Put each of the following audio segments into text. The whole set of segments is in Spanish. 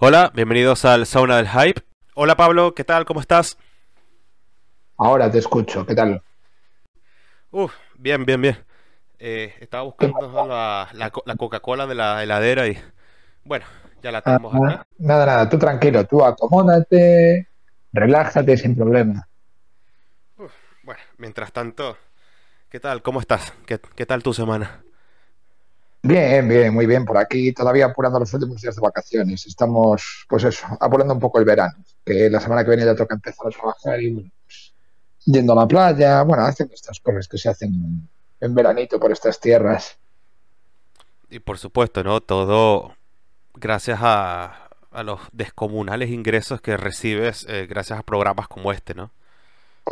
Hola, bienvenidos al Sauna del Hype. Hola Pablo, ¿qué tal? ¿Cómo estás? Ahora te escucho, ¿qué tal? Uf, bien, bien, bien. Eh, estaba buscando la, la, la Coca-Cola de la heladera y bueno, ya la tenemos Ah, aquí. Nada, nada, tú tranquilo, tú acomódate, relájate sin problema. Uf, bueno, mientras tanto, ¿qué tal? ¿Cómo estás? ¿Qué, qué tal tu semana? Bien, bien, muy bien por aquí, todavía apurando los últimos días de vacaciones. Estamos, pues eso, apurando un poco el verano, que la semana que viene ya toca empezar a trabajar y bueno, pues, yendo a la playa, bueno, haciendo estas cosas que se hacen en, veranito por estas tierras. Y por supuesto, ¿no? Todo gracias a, a los descomunales ingresos que recibes eh, gracias a programas como este, ¿no?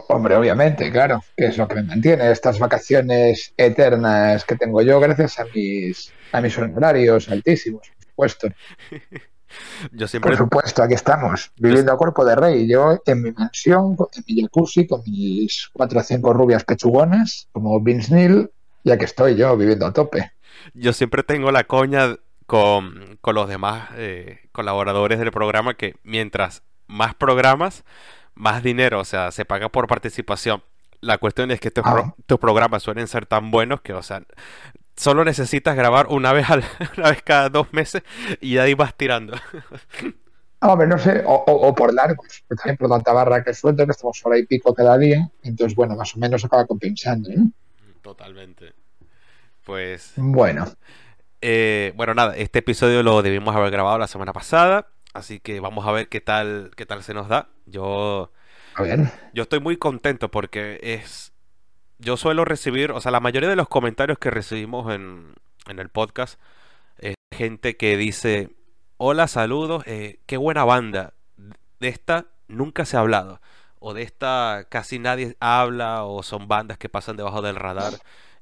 Hombre, obviamente, claro, que es lo que me mantiene estas vacaciones eternas que tengo yo gracias a mis, a mis honorarios altísimos, por supuesto. Yo Por siempre, supuesto, aquí estamos, viviendo a cuerpo de rey. Yo en mi mansión, en mi jacuzzi, con mis cuatro o cinco rubias pechugonas, como Vince Neil, y aquí estoy yo, viviendo a tope. yo siempre tengo la coña con, con los demás eh, colaboradores del programa que mientras más programas, más dinero, o sea, se paga por participación. La cuestión es que pro- Ah, tus programas suelen ser tan buenos que, o sea, solo necesitas grabar una vez al, una vez cada dos meses y ahí vas tirando. hombre, no sé, o, o- o por largos, por ejemplo, tanta barra que suelto, que estamos hora y pico cada día, entonces, bueno, más o menos acaba compensando, ¿no? Totalmente. Pues, Bueno, eh, bueno, nada, este episodio lo debimos haber grabado la semana pasada, así que vamos a ver qué tal, qué tal se nos da. Yo, a ver. yo estoy muy contento porque es, yo suelo recibir, o sea, la mayoría de los comentarios que recibimos en, en el podcast es gente que dice, hola, saludos, eh, qué buena banda. De esta nunca se ha hablado. O de esta casi nadie habla. O son bandas que pasan debajo del radar.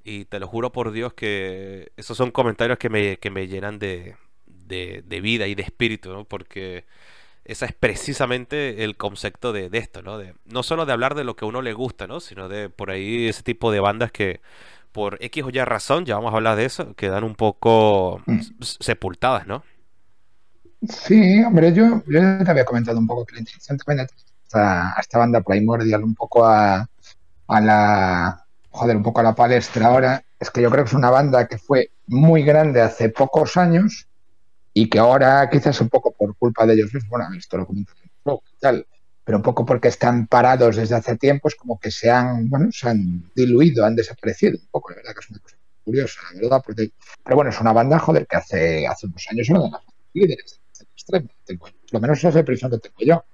Y te lo juro por Dios que esos son comentarios que me, que me llenan de, de, de vida y de espíritu, ¿no? Porque ese es precisamente el concepto de, de esto, ¿no? De, no solo de hablar de lo que a uno le gusta, ¿no? Sino de por ahí ese tipo de bandas que por X o Y razón, ya vamos a hablar de eso, quedan un poco Mm. sepultadas, ¿no? Sí, hombre, yo, yo te había comentado un poco que la intención también de esta, a esta banda Primordial, un poco a, a la, joder, un poco a la palestra ahora, es que yo creo que es una banda que fue muy grande hace pocos años y que ahora quizás un poco por culpa de ellos mismos, bueno, esto lo comento tal, pero un poco porque están parados desde hace tiempo, es como que se han, bueno, se han diluido, han desaparecido un poco, la verdad que es una cosa curiosa, la verdad, porque, pero bueno, es una banda, joder, que hace, hace unos años era de las líderes del extremo, tengo, lo menos esa es la impresión que tengo yo.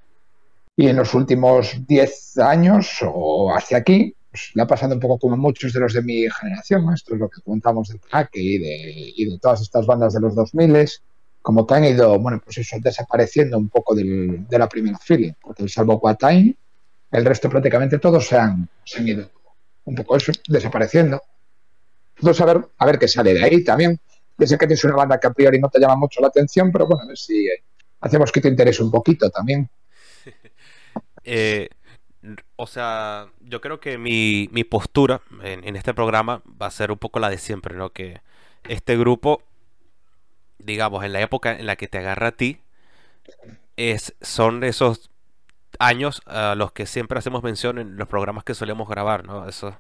Y en los últimos 10 años o hacia aquí, pues ha pasado un poco como muchos de los de mi generación, ¿no? esto es lo que comentamos del crack y de, y de todas estas bandas de los 2000, como que han ido, bueno, pues eso, desapareciendo un poco del, de la primera fila, porque salvo Quatain, el resto prácticamente todos se han, se han ido un poco eso, desapareciendo. Entonces, a ver, a ver qué sale de ahí también. Yo sé que tienes una banda que a priori no te llama mucho la atención, pero bueno, a ver si eh, hacemos que te interese un poquito también. Eh, o sea, yo creo que mi, mi postura en, en este programa va a ser un poco la de siempre, ¿no? Que este grupo, digamos, en la época en la que te agarra a ti, es, son esos años a los que siempre hacemos mención en los programas que solemos grabar, ¿no? Esos,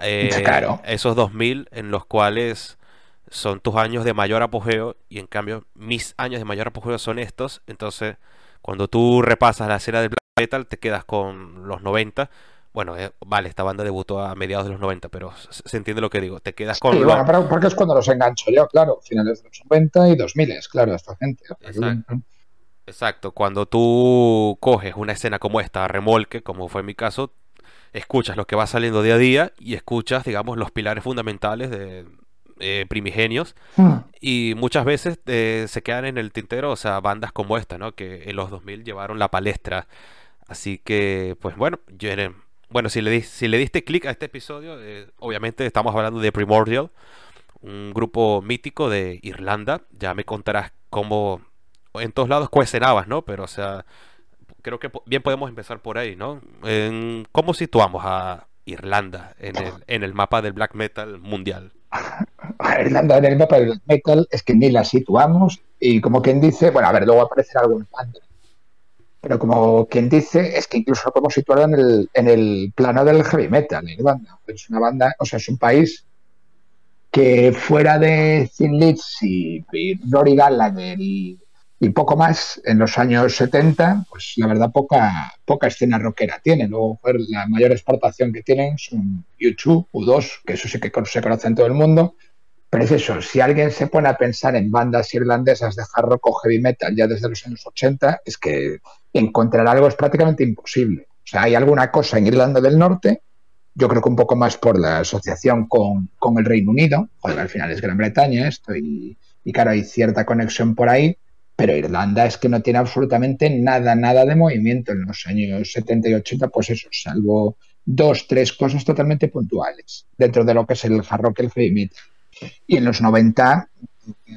eh, Claro. esos 2000 en los cuales son tus años de mayor apogeo y en cambio mis años de mayor apogeo son estos. Entonces, cuando tú repasas la escena del black metal, te quedas con los 90. Bueno, eh, vale, esta banda debutó a mediados de los 90, pero se, entiende lo que digo. Te quedas Sí, con bueno, los... pero porque es cuando los engancho yo, claro, finales de los 90 y 2000, claro, esta gente. Exacto. Exacto, cuando tú coges una escena como esta, a remolque, como fue mi caso, escuchas lo que va saliendo día a día y escuchas, digamos, los pilares fundamentales de eh, primigenios Hmm. y muchas veces eh, se quedan en el tintero, o sea, bandas como esta, ¿no? Que en los 2000 llevaron la palestra. Así que, pues bueno, yo bueno, si le, si le diste clic a este episodio, eh, obviamente estamos hablando de Primordial, un grupo mítico de Irlanda. Ya me contarás cómo en todos lados cuecenabas, ¿no? Pero, o sea, creo que bien podemos empezar por ahí, ¿no? En- ¿cómo situamos a Irlanda en el, en el mapa del black metal mundial? Irlanda en el mapa del metal es que ni la situamos y como quien dice, bueno, a ver, luego aparecerá algún pero como quien dice, es que incluso lo podemos situar en el, en el plano del heavy metal, Irlanda. Es una banda, o sea, es un país que fuera de Thin Lips y, y Rory Gallagher y, y, poco más, en los años 70, pues la verdad poca, poca escena rockera tiene. Luego la mayor exportación que tienen son U2, U2, que eso sí que se conoce en todo el mundo. Pero es eso, si alguien se pone a pensar en bandas irlandesas de hard rock o heavy metal ya desde los años 80, es que encontrar algo es prácticamente imposible. O sea, hay alguna cosa en Irlanda del Norte yo creo que un poco más por la asociación con, con el Reino Unido, joder, al final es Gran Bretaña esto y, claro, hay cierta conexión por ahí, pero Irlanda es que no tiene absolutamente nada, nada de movimiento en los años 70 y 80, pues eso, salvo dos, tres cosas totalmente puntuales dentro de lo que es el hard rock, el heavy. Y en los 90,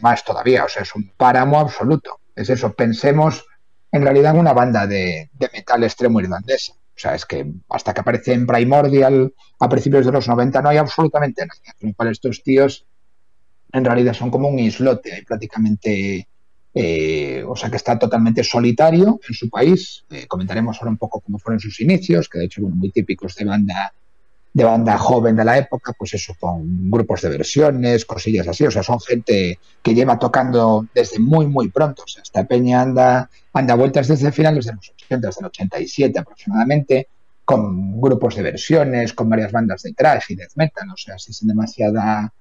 más todavía, o sea, es un páramo absoluto. Es eso, pensemos en realidad una banda de, de metal extremo irlandesa o sea, es que hasta que aparece en Primordial a principios de los 90 no hay absolutamente nada. Con lo cual estos tíos en realidad son como un islote, hay prácticamente, eh, o sea que está totalmente solitario en su país. Eh, comentaremos ahora un poco cómo fueron sus inicios, que de hecho, bueno, muy típicos de banda de banda joven de la época, pues eso, con grupos de versiones, cosillas así, o sea, son gente que lleva tocando desde muy, muy pronto, o sea, esta peña anda, anda vueltas desde finales de los 80, desde el 87 aproximadamente, con grupos de versiones, con varias bandas de trash y death metal, o sea, sin demasiada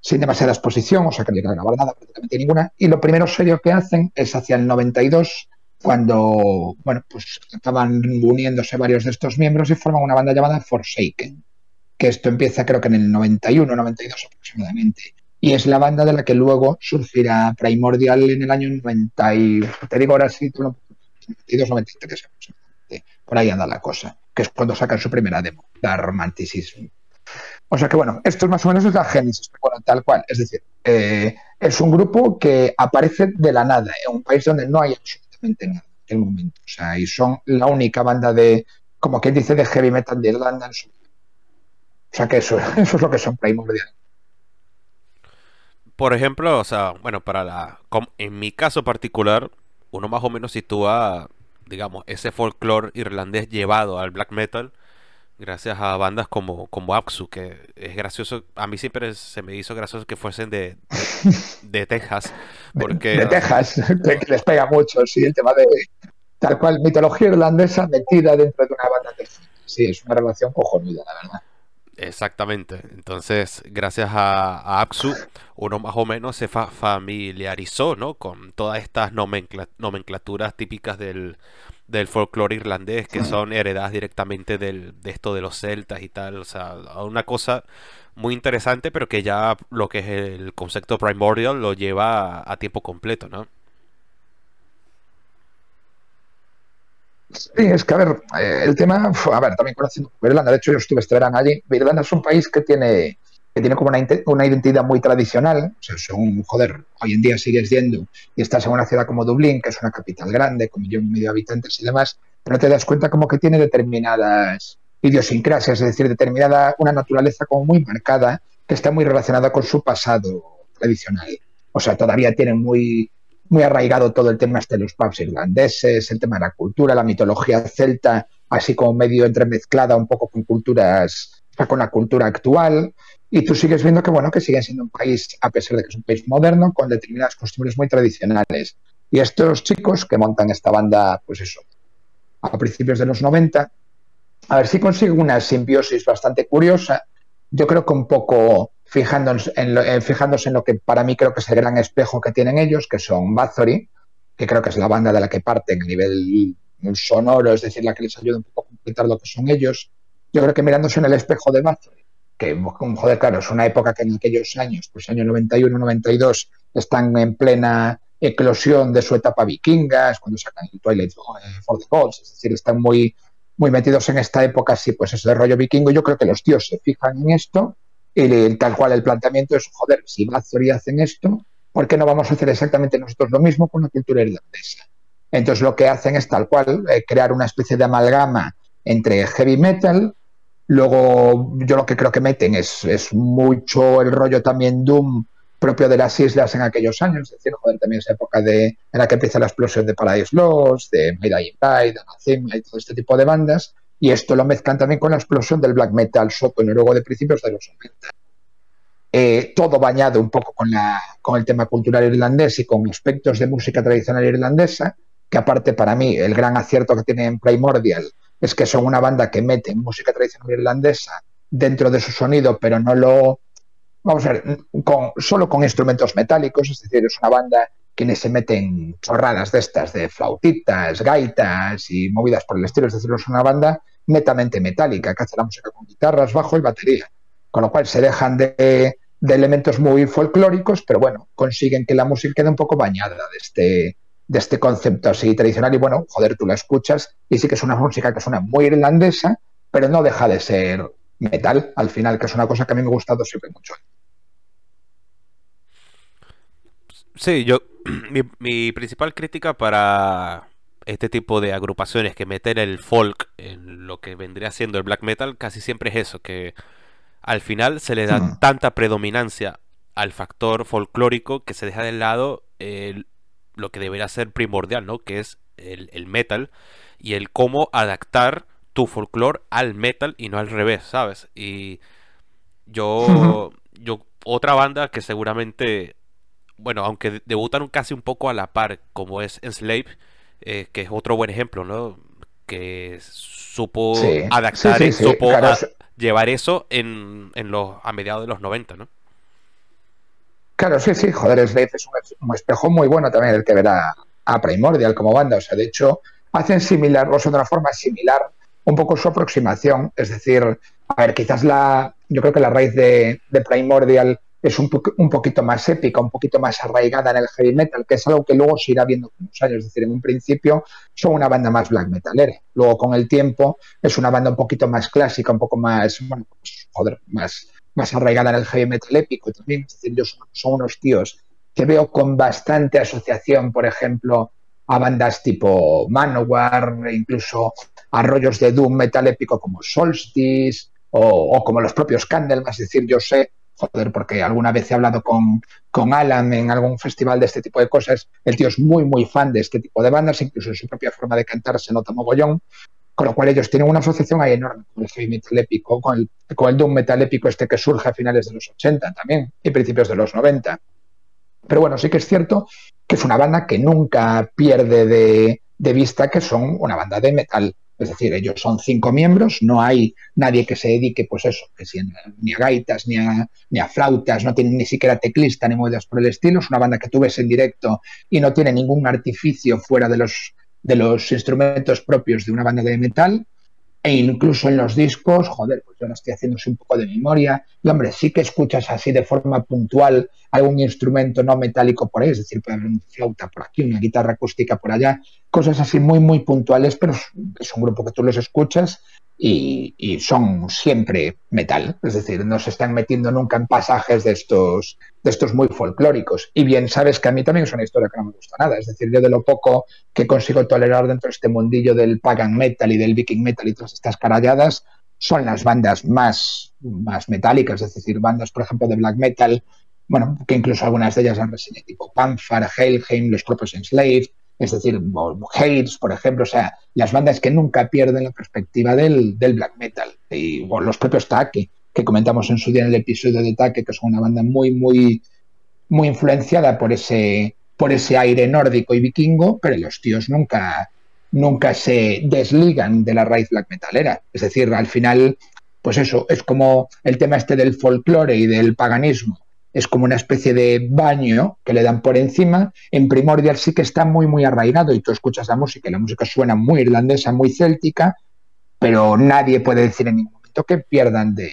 sin demasiada exposición, o sea, que no a grabar nada, prácticamente ninguna, y lo primero serio que hacen es hacia el 92 cuando, bueno, pues estaban uniéndose varios de estos miembros y forman una banda llamada Forsaken, que esto empieza creo que en el 91, 92 aproximadamente. Y es la banda de la que luego surgirá Primordial en el año 90 y, te digo ahora sí, 92, 93 aproximadamente. Por ahí anda la cosa, que es cuando sacan su primera demo, la Romanticism. O sea que bueno, esto es más o menos la génesis, tal cual. Es decir, eh, es un grupo que aparece de la nada en un país donde no hay en aquel momento. O sea, y son la única banda de, como quien dice, de heavy metal de Irlanda. En su... O sea, que eso, eso es lo que son Primordial. Por ejemplo, o sea, bueno, para la, en mi caso particular, uno más o menos sitúa, digamos, ese folclore irlandés llevado al black metal gracias a bandas como, como Apsu, que es gracioso, a mí siempre se me hizo gracioso que fuesen de, Texas. Porque, de, Texas, que les pega mucho, sí, el tema de tal cual, mitología irlandesa metida dentro de una banda texana. Sí, es una relación cojonuda, la verdad. Exactamente. Entonces, gracias a, a Apsu, uno más o menos se familiarizó ¿no? con todas estas nomenclaturas típicas del, del folclore irlandés que son heredadas directamente del, de esto de los celtas y tal. O sea, una cosa muy interesante, pero que ya lo que es el concepto primordial lo lleva a, tiempo completo, ¿no? Sí, es que a ver, eh, el tema, a ver, también conociendo Irlanda, de hecho yo estuve este verano allí, Irlanda es un país que tiene que tiene como una, una, identidad muy tradicional, o sea, según, joder, hoy en día sigues yendo y estás en una ciudad como Dublín, que es una capital grande, con millón y medio de habitantes y demás, pero te das cuenta como que tiene determinadas idiosincrasias, es decir, determinada una naturaleza como muy marcada que está muy relacionada con su pasado tradicional. O sea, todavía tiene muy, muy arraigado todo el tema este de los pubs irlandeses, el tema de la cultura, la mitología celta, así como medio entremezclada un poco con culturas, con la cultura actual. Y tú sigues viendo que, bueno, que sigue siendo un país, a pesar de que es un país moderno, con determinadas costumbres muy tradicionales. Y estos chicos que montan esta banda, pues eso, a principios de los 90, a ver si consiguen una simbiosis bastante curiosa. Yo creo que un poco fijándose en, lo, eh, fijándose en lo que para mí creo que es el gran espejo que tienen ellos, que son Bathory, que creo que es la banda de la que parten a nivel sonoro, es decir, la que les ayuda un poco a completar lo que son ellos. Yo creo que mirándose en el espejo de Bathory, que, joder, claro, es una época que en aquellos años, pues año 91, 92, están en plena eclosión de su etapa vikingas, cuando sacan el Twilight for the Gods, es decir, están muy, muy metidos en esta época, así, pues ese rollo vikingo. Yo creo que los tíos se fijan en esto y tal cual el planteamiento es, joder, si Bathory hacen esto, ¿por qué no vamos a hacer exactamente nosotros lo mismo con la cultura irlandesa? Entonces lo que hacen es tal cual, eh, crear una especie de amalgama entre heavy metal, Luego, yo lo que creo que meten es, es mucho el rollo también Doom propio de las islas en aquellos años, es decir, joder, también esa época de, en la que empieza la explosión de Paradise Lost, de Midnight Pride, de Anacema y todo este tipo de bandas, y esto lo mezclan también con la explosión del black metal soto luego de principios de los 90. Eh, todo bañado un poco con, la, con el tema cultural irlandés y con aspectos de música tradicional irlandesa, que aparte para mí el gran acierto que tiene en Primordial es que son una banda que mete música tradicional irlandesa dentro de su sonido, pero no lo, vamos a ver, con, solo con instrumentos metálicos, es decir, es una banda quienes se meten chorradas de estas, de flautitas, gaitas y movidas por el estilo, es decir, es una banda netamente metálica, que hace la música con guitarras, bajo y batería, con lo cual se dejan de, elementos muy folclóricos, pero bueno, consiguen que la música quede un poco bañada de este, de este concepto así tradicional y bueno, joder, tú la escuchas y sí que es una música que suena muy irlandesa, pero no deja de ser metal al final, que es una cosa que a mí me ha gustado siempre mucho. Sí, yo, mi, principal crítica para este tipo de agrupaciones que meten el folk en lo que vendría siendo el black metal casi siempre es eso, que al final se le da hmm. tanta predominancia al factor folclórico que se deja de lado lo que debería ser primordial, ¿no? Que es el, metal y el cómo adaptar tu folclore al metal y no al revés, ¿sabes? Y yo, yo, otra banda que seguramente bueno, aunque debutan casi un poco a la par, como es Enslave, eh, que es otro buen ejemplo, ¿no? Que supo adaptar, y supo llevar eso en, los, a mediados de los 90, ¿no? Claro, sí, sí, joder, Enslave es un, espejo muy bueno también el que verá a Primordial como banda, o sea, de hecho, hacen similar, o sea, de una forma similar, un poco su aproximación, es decir, a ver, quizás la, yo creo que la raíz de, de Primordial es un, un, poquito más épica, un poquito más arraigada en el heavy metal, que es algo que luego se irá viendo con los años. Es decir, en un principio son una banda más black metalera. Luego, con el tiempo, es una banda un poquito más clásica, un poco más, bueno, pues, joder, más, más arraigada en el heavy metal épico también. Es decir, yo son, unos tíos que veo con bastante asociación, por ejemplo, a bandas tipo Manowar, incluso a rollos de doom metal épico como Solstice o, o como los propios Candlemas. Es decir, yo sé joder, porque alguna vez he hablado con, con Alan en algún festival de este tipo de cosas, el tío es muy, muy fan de este tipo de bandas, incluso en su propia forma de cantar se nota mogollón, con lo cual ellos tienen una asociación ahí enorme con el heavy metal épico, con el, con el doom metal épico este que surge a finales de los 80 también y principios de los 90. Pero bueno, sí que es cierto que es una banda que nunca pierde de, vista que son una banda de metal es decir, ellos son cinco miembros, no hay nadie que se dedique, pues eso, que si, ni a gaitas, ni a, ni a flautas, no tienen ni siquiera teclista ni movidas por el estilo. Es una banda que tú ves en directo y no tiene ningún artificio fuera de los, de los instrumentos propios de una banda de metal. E incluso en los discos, joder, pues yo ahora estoy haciéndose un poco de memoria. Y hombre, sí que escuchas así de forma puntual algún instrumento no metálico por ahí, es decir, puede haber una flauta por aquí, una guitarra acústica por allá, cosas así muy, muy puntuales, pero es un grupo que tú los escuchas y, son siempre metal, es decir, no se están metiendo nunca en pasajes de estos, de estos muy folclóricos. Y bien, sabes que a mí también es una historia que no me gusta nada, es decir, yo de lo poco que consigo tolerar dentro de este mundillo del pagan metal y del viking metal y todas estas caralladas, son las bandas más, más metálicas, es decir, bandas, por ejemplo, de black metal, bueno, que incluso algunas de ellas han reseñado, tipo Panfar, Hailheim, los propios Enslaved, es decir, Hades, por ejemplo, o sea, las bandas que nunca pierden la perspectiva del, black metal, y los propios Take, que comentamos en su día en el episodio de Take, que son una banda muy, muy, muy influenciada por ese, por ese aire nórdico y vikingo, pero los tíos nunca, nunca se desligan de la raíz black metalera. Es decir, al final, pues eso, es como el tema este del folclore y del paganismo es como una especie de baño que le dan por encima. En Primordial sí que está muy, muy arraigado y tú escuchas la música y la música suena muy irlandesa, muy céltica, pero nadie puede decir en ningún momento que pierdan de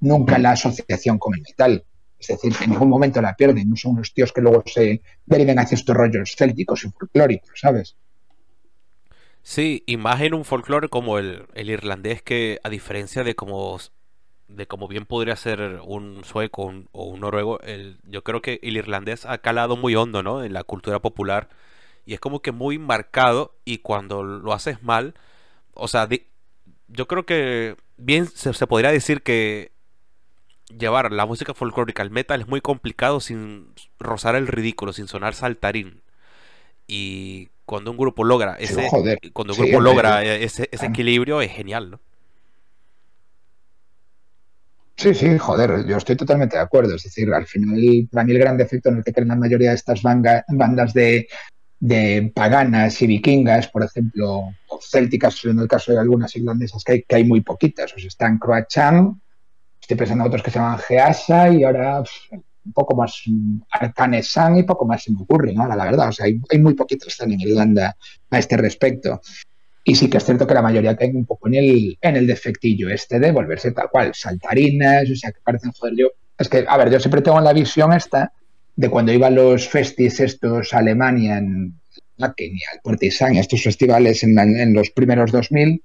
nunca la asociación con el metal. Es decir, en ningún momento la pierden, no son unos tíos que luego se deriven hacia estos rollos célticos y folclóricos, ¿sabes? Sí, imagen un folclore como el, el irlandés que, a diferencia de como de como bien podría ser un sueco o un noruego, el, yo creo que el irlandés ha calado muy hondo, ¿no? En la cultura popular y es como que muy marcado y cuando lo haces mal, o sea, yo creo que bien se, se podría decir que llevar la música folclórica al metal es muy complicado sin rozar el ridículo, sin sonar saltarín. Y cuando un grupo logra ese, joder. cuando un Sí, grupo logra e- ese, ese equilibrio es genial, ¿no? Sí, sí, joder, yo estoy totalmente de acuerdo. Es decir, al final, para mí el gran defecto en el que creen la mayoría de estas banga- bandas de, de paganas y vikingas, por ejemplo, o célticas, en el caso de algunas irlandesas, que hay, que hay muy poquitas. O sea, están Croachan, estoy pensando en otros que se llaman Geasa y ahora un poco más Arcanesan y poco más se me ocurre, ¿no? La verdad, o sea, hay, hay muy poquitas están en Irlanda a este respecto. Y sí que es cierto que la mayoría caen un poco en el, en el defectillo este de volverse tal cual, saltarinas, o sea, que parecen, joder, yo, es que, a ver, yo siempre tengo la visión esta de cuando iba a los festis estos a Alemania, en Wacken y al Partisan, estos festivales en, en los primeros 2000,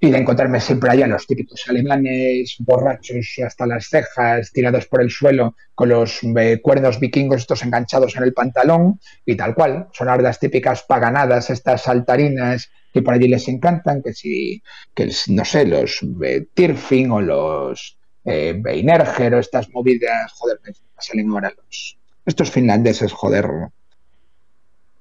y de encontrarme siempre allá los típicos alemanes borrachos hasta las cejas, tirados por el suelo, con los eh, cuernos vikingos estos enganchados en el pantalón y tal cual. Sonar las típicas paganadas, estas saltarinas que por allí les encantan, que si, que no sé, los eh, Tirfing o los eh, Beinerger o estas movidas, joder, me salen ahora los, estos finlandeses, joder,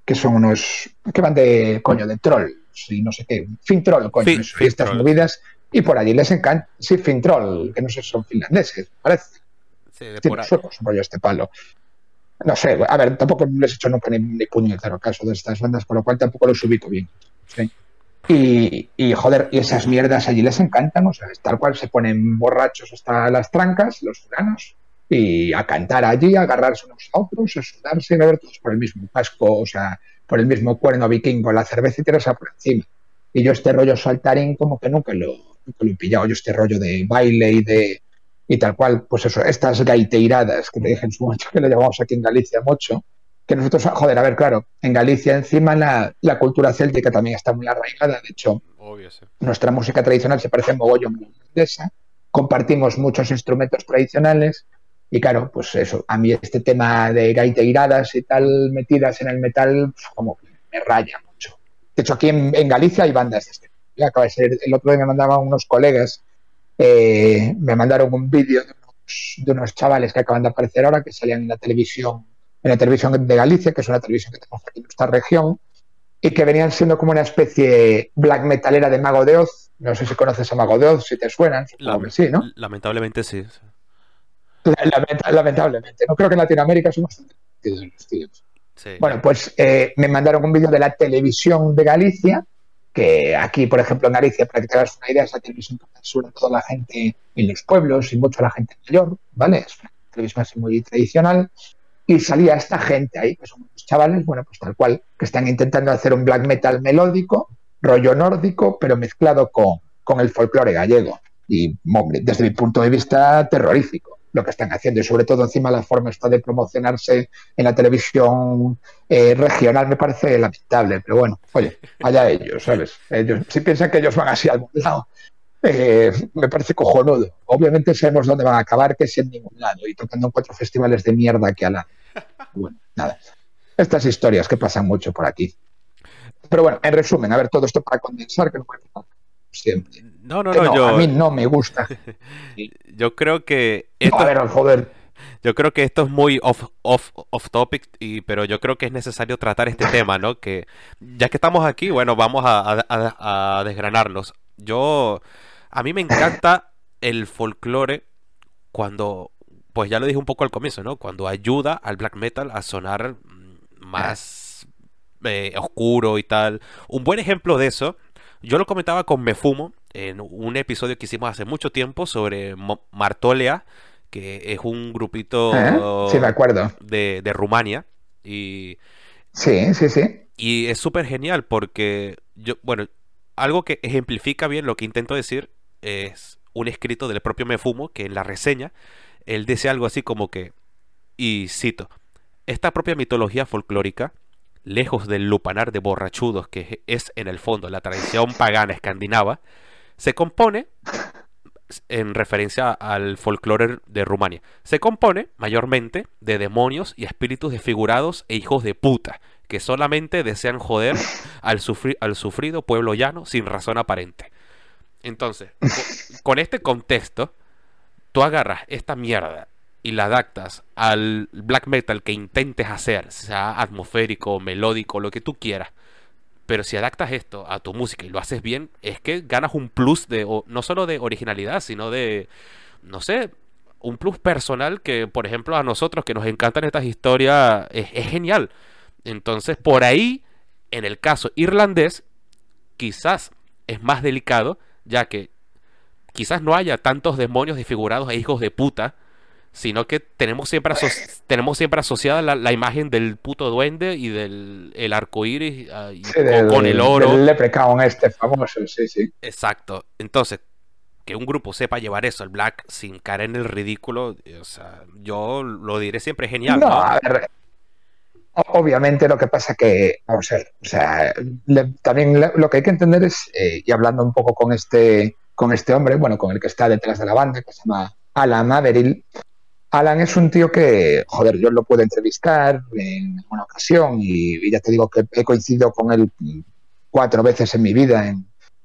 que son unos, que van de, coño, de troll, y no sé qué, fin troll, coño, Fin- eso, fin y estas troll. movidas, y por allí les encanta, sí, fin troll, que no sé si son finlandeses, parece, Sí, de sí, por suecos, un rollo este palo. No sé, a ver, tampoco les he hecho nunca ni, ni puñetero caso de estas bandas, por lo cual tampoco los ubico bien. Y, y, joder, y esas mierdas allí les encantan, o sea, tal cual se ponen borrachos hasta las trancas, los fulanos, y a cantar allí, a agarrarse unos a otros, a sudarse, a beber todos por el mismo casco, o sea, por el mismo cuerno vikingo, la cerveza y tirarse por encima. Y yo este rollo saltarín como que nunca lo, lo he pillado, yo este rollo de baile y de y tal cual, pues eso, estas gaiteiradas que te dije en su momento que le llamamos aquí en Galicia mucho, que nosotros, joder, a ver, claro, en Galicia encima la, la cultura céltica también está muy arraigada, de hecho, Obvio, sí. nuestra música tradicional se parece mogollón irlandesa, compartimos muchos instrumentos tradicionales y claro, pues eso, a mí este tema de gaiteiradas y tal metidas en el metal, pues, como que me raya mucho. De hecho, aquí en, en Galicia hay bandas de este. Acaba de ser, el otro día me mandaban unos colegas, eh, me mandaron un vídeo de unos, de unos chavales que acaban de aparecer ahora, que salían en la televisión, en la televisión de Galicia, que es una televisión que tenemos aquí en nuestra región, y que venían siendo como una especie black metalera de Mago de Oz. No sé si conoces a Mago de Oz, si te suenan, supongo Lam- que sí, ¿no? Lamentablemente sí. sí. Lamenta- lamentablemente. No creo que en Latinoamérica conocidos los tíos. Sí. Bueno, pues eh, me mandaron un vídeo de la televisión de Galicia, que aquí, por ejemplo, en Galicia, para que te hagas una idea, esa televisión que censura toda la gente en los pueblos y mucho la gente mayor, ¿vale? Es una televisión así muy tradicional. Y salía esta gente ahí, que son unos chavales, bueno, pues tal cual, que están intentando hacer un black metal melódico, rollo nórdico, pero mezclado con, con el folclore gallego. Y, hombre, desde mi punto de vista, terrorífico lo que están haciendo. Y sobre todo, encima, la forma está de promocionarse en la televisión eh, regional me parece lamentable. Pero bueno, oye, allá ellos, ¿sabes? Ellos, si piensan que ellos van así al lado, eh, me parece cojonudo. Obviamente sabemos dónde van a acabar, que es en ningún lado, y tocando en cuatro festivales de mierda que al lado. Bueno, nada. Estas historias que pasan mucho por aquí. Pero bueno, en resumen, a ver, todo esto para condensar, que no puede siempre. No, no, no, no, yo, a mí no me gusta. yo creo que No, esto, a ver, joder. yo creo que esto es muy off, off, off topic, y, pero yo creo que es necesario tratar este tema, ¿no? Que ya que estamos aquí, bueno, vamos a, a- a- a desgranarnos. Yo, a mí me encanta el folclore cuando, pues ya lo dije un poco al comienzo, ¿no? Cuando ayuda al black metal a sonar mm, más eh, oscuro y tal. Un buen ejemplo de eso, yo lo comentaba con Mefumo en un episodio que hicimos hace mucho tiempo sobre Mo- Martolea, que es un grupito ¿Eh? Sí, me acuerdo. de, de Rumania. Y, Sí, sí, sí. y es súper genial porque yo, bueno, algo que ejemplifica bien lo que intento decir es un escrito del propio Mefumo que en la reseña él dice algo así como que, y cito, esta propia mitología folclórica, lejos del lupanar de borrachudos que es en el fondo la tradición pagana escandinava, se compone en referencia al folclore de Rumania. Se compone mayormente de demonios y espíritus desfigurados e hijos de puta, que solamente desean joder al, al sufrido pueblo llano sin razón aparente. Entonces, con este contexto, agarras esta mierda y la adaptas al black metal que intentes hacer, sea atmosférico, melódico, lo que tú quieras. Pero si adaptas esto a tu música y lo haces bien, es que ganas un plus de, no solo de originalidad, sino de, no sé, un plus personal que, por ejemplo, a nosotros que nos encantan estas historias, es genial. Entonces, por ahí, en el caso irlandés, quizás es más delicado, ya que quizás no haya tantos demonios desfigurados e hijos de puta, sino que tenemos siempre, tenemos siempre asociada la, imagen del puto duende y del el arco iris ah, con el oro. El leprechaun este famoso, sí, sí. Exacto. Entonces, que un grupo sepa llevar eso, el black, sin caer en el ridículo, o sea, yo lo diré siempre genial. No, a ver, obviamente lo que pasa que, vamos a ver, o sea, también lo que hay que entender es, eh, y hablando un poco con este, con este hombre, bueno, con el que está detrás de la banda, que se llama Alan Averill, Alan es un tío que, joder, yo lo puedo entrevistar en una ocasión y, ya te digo que he coincidido con él cuatro veces en mi vida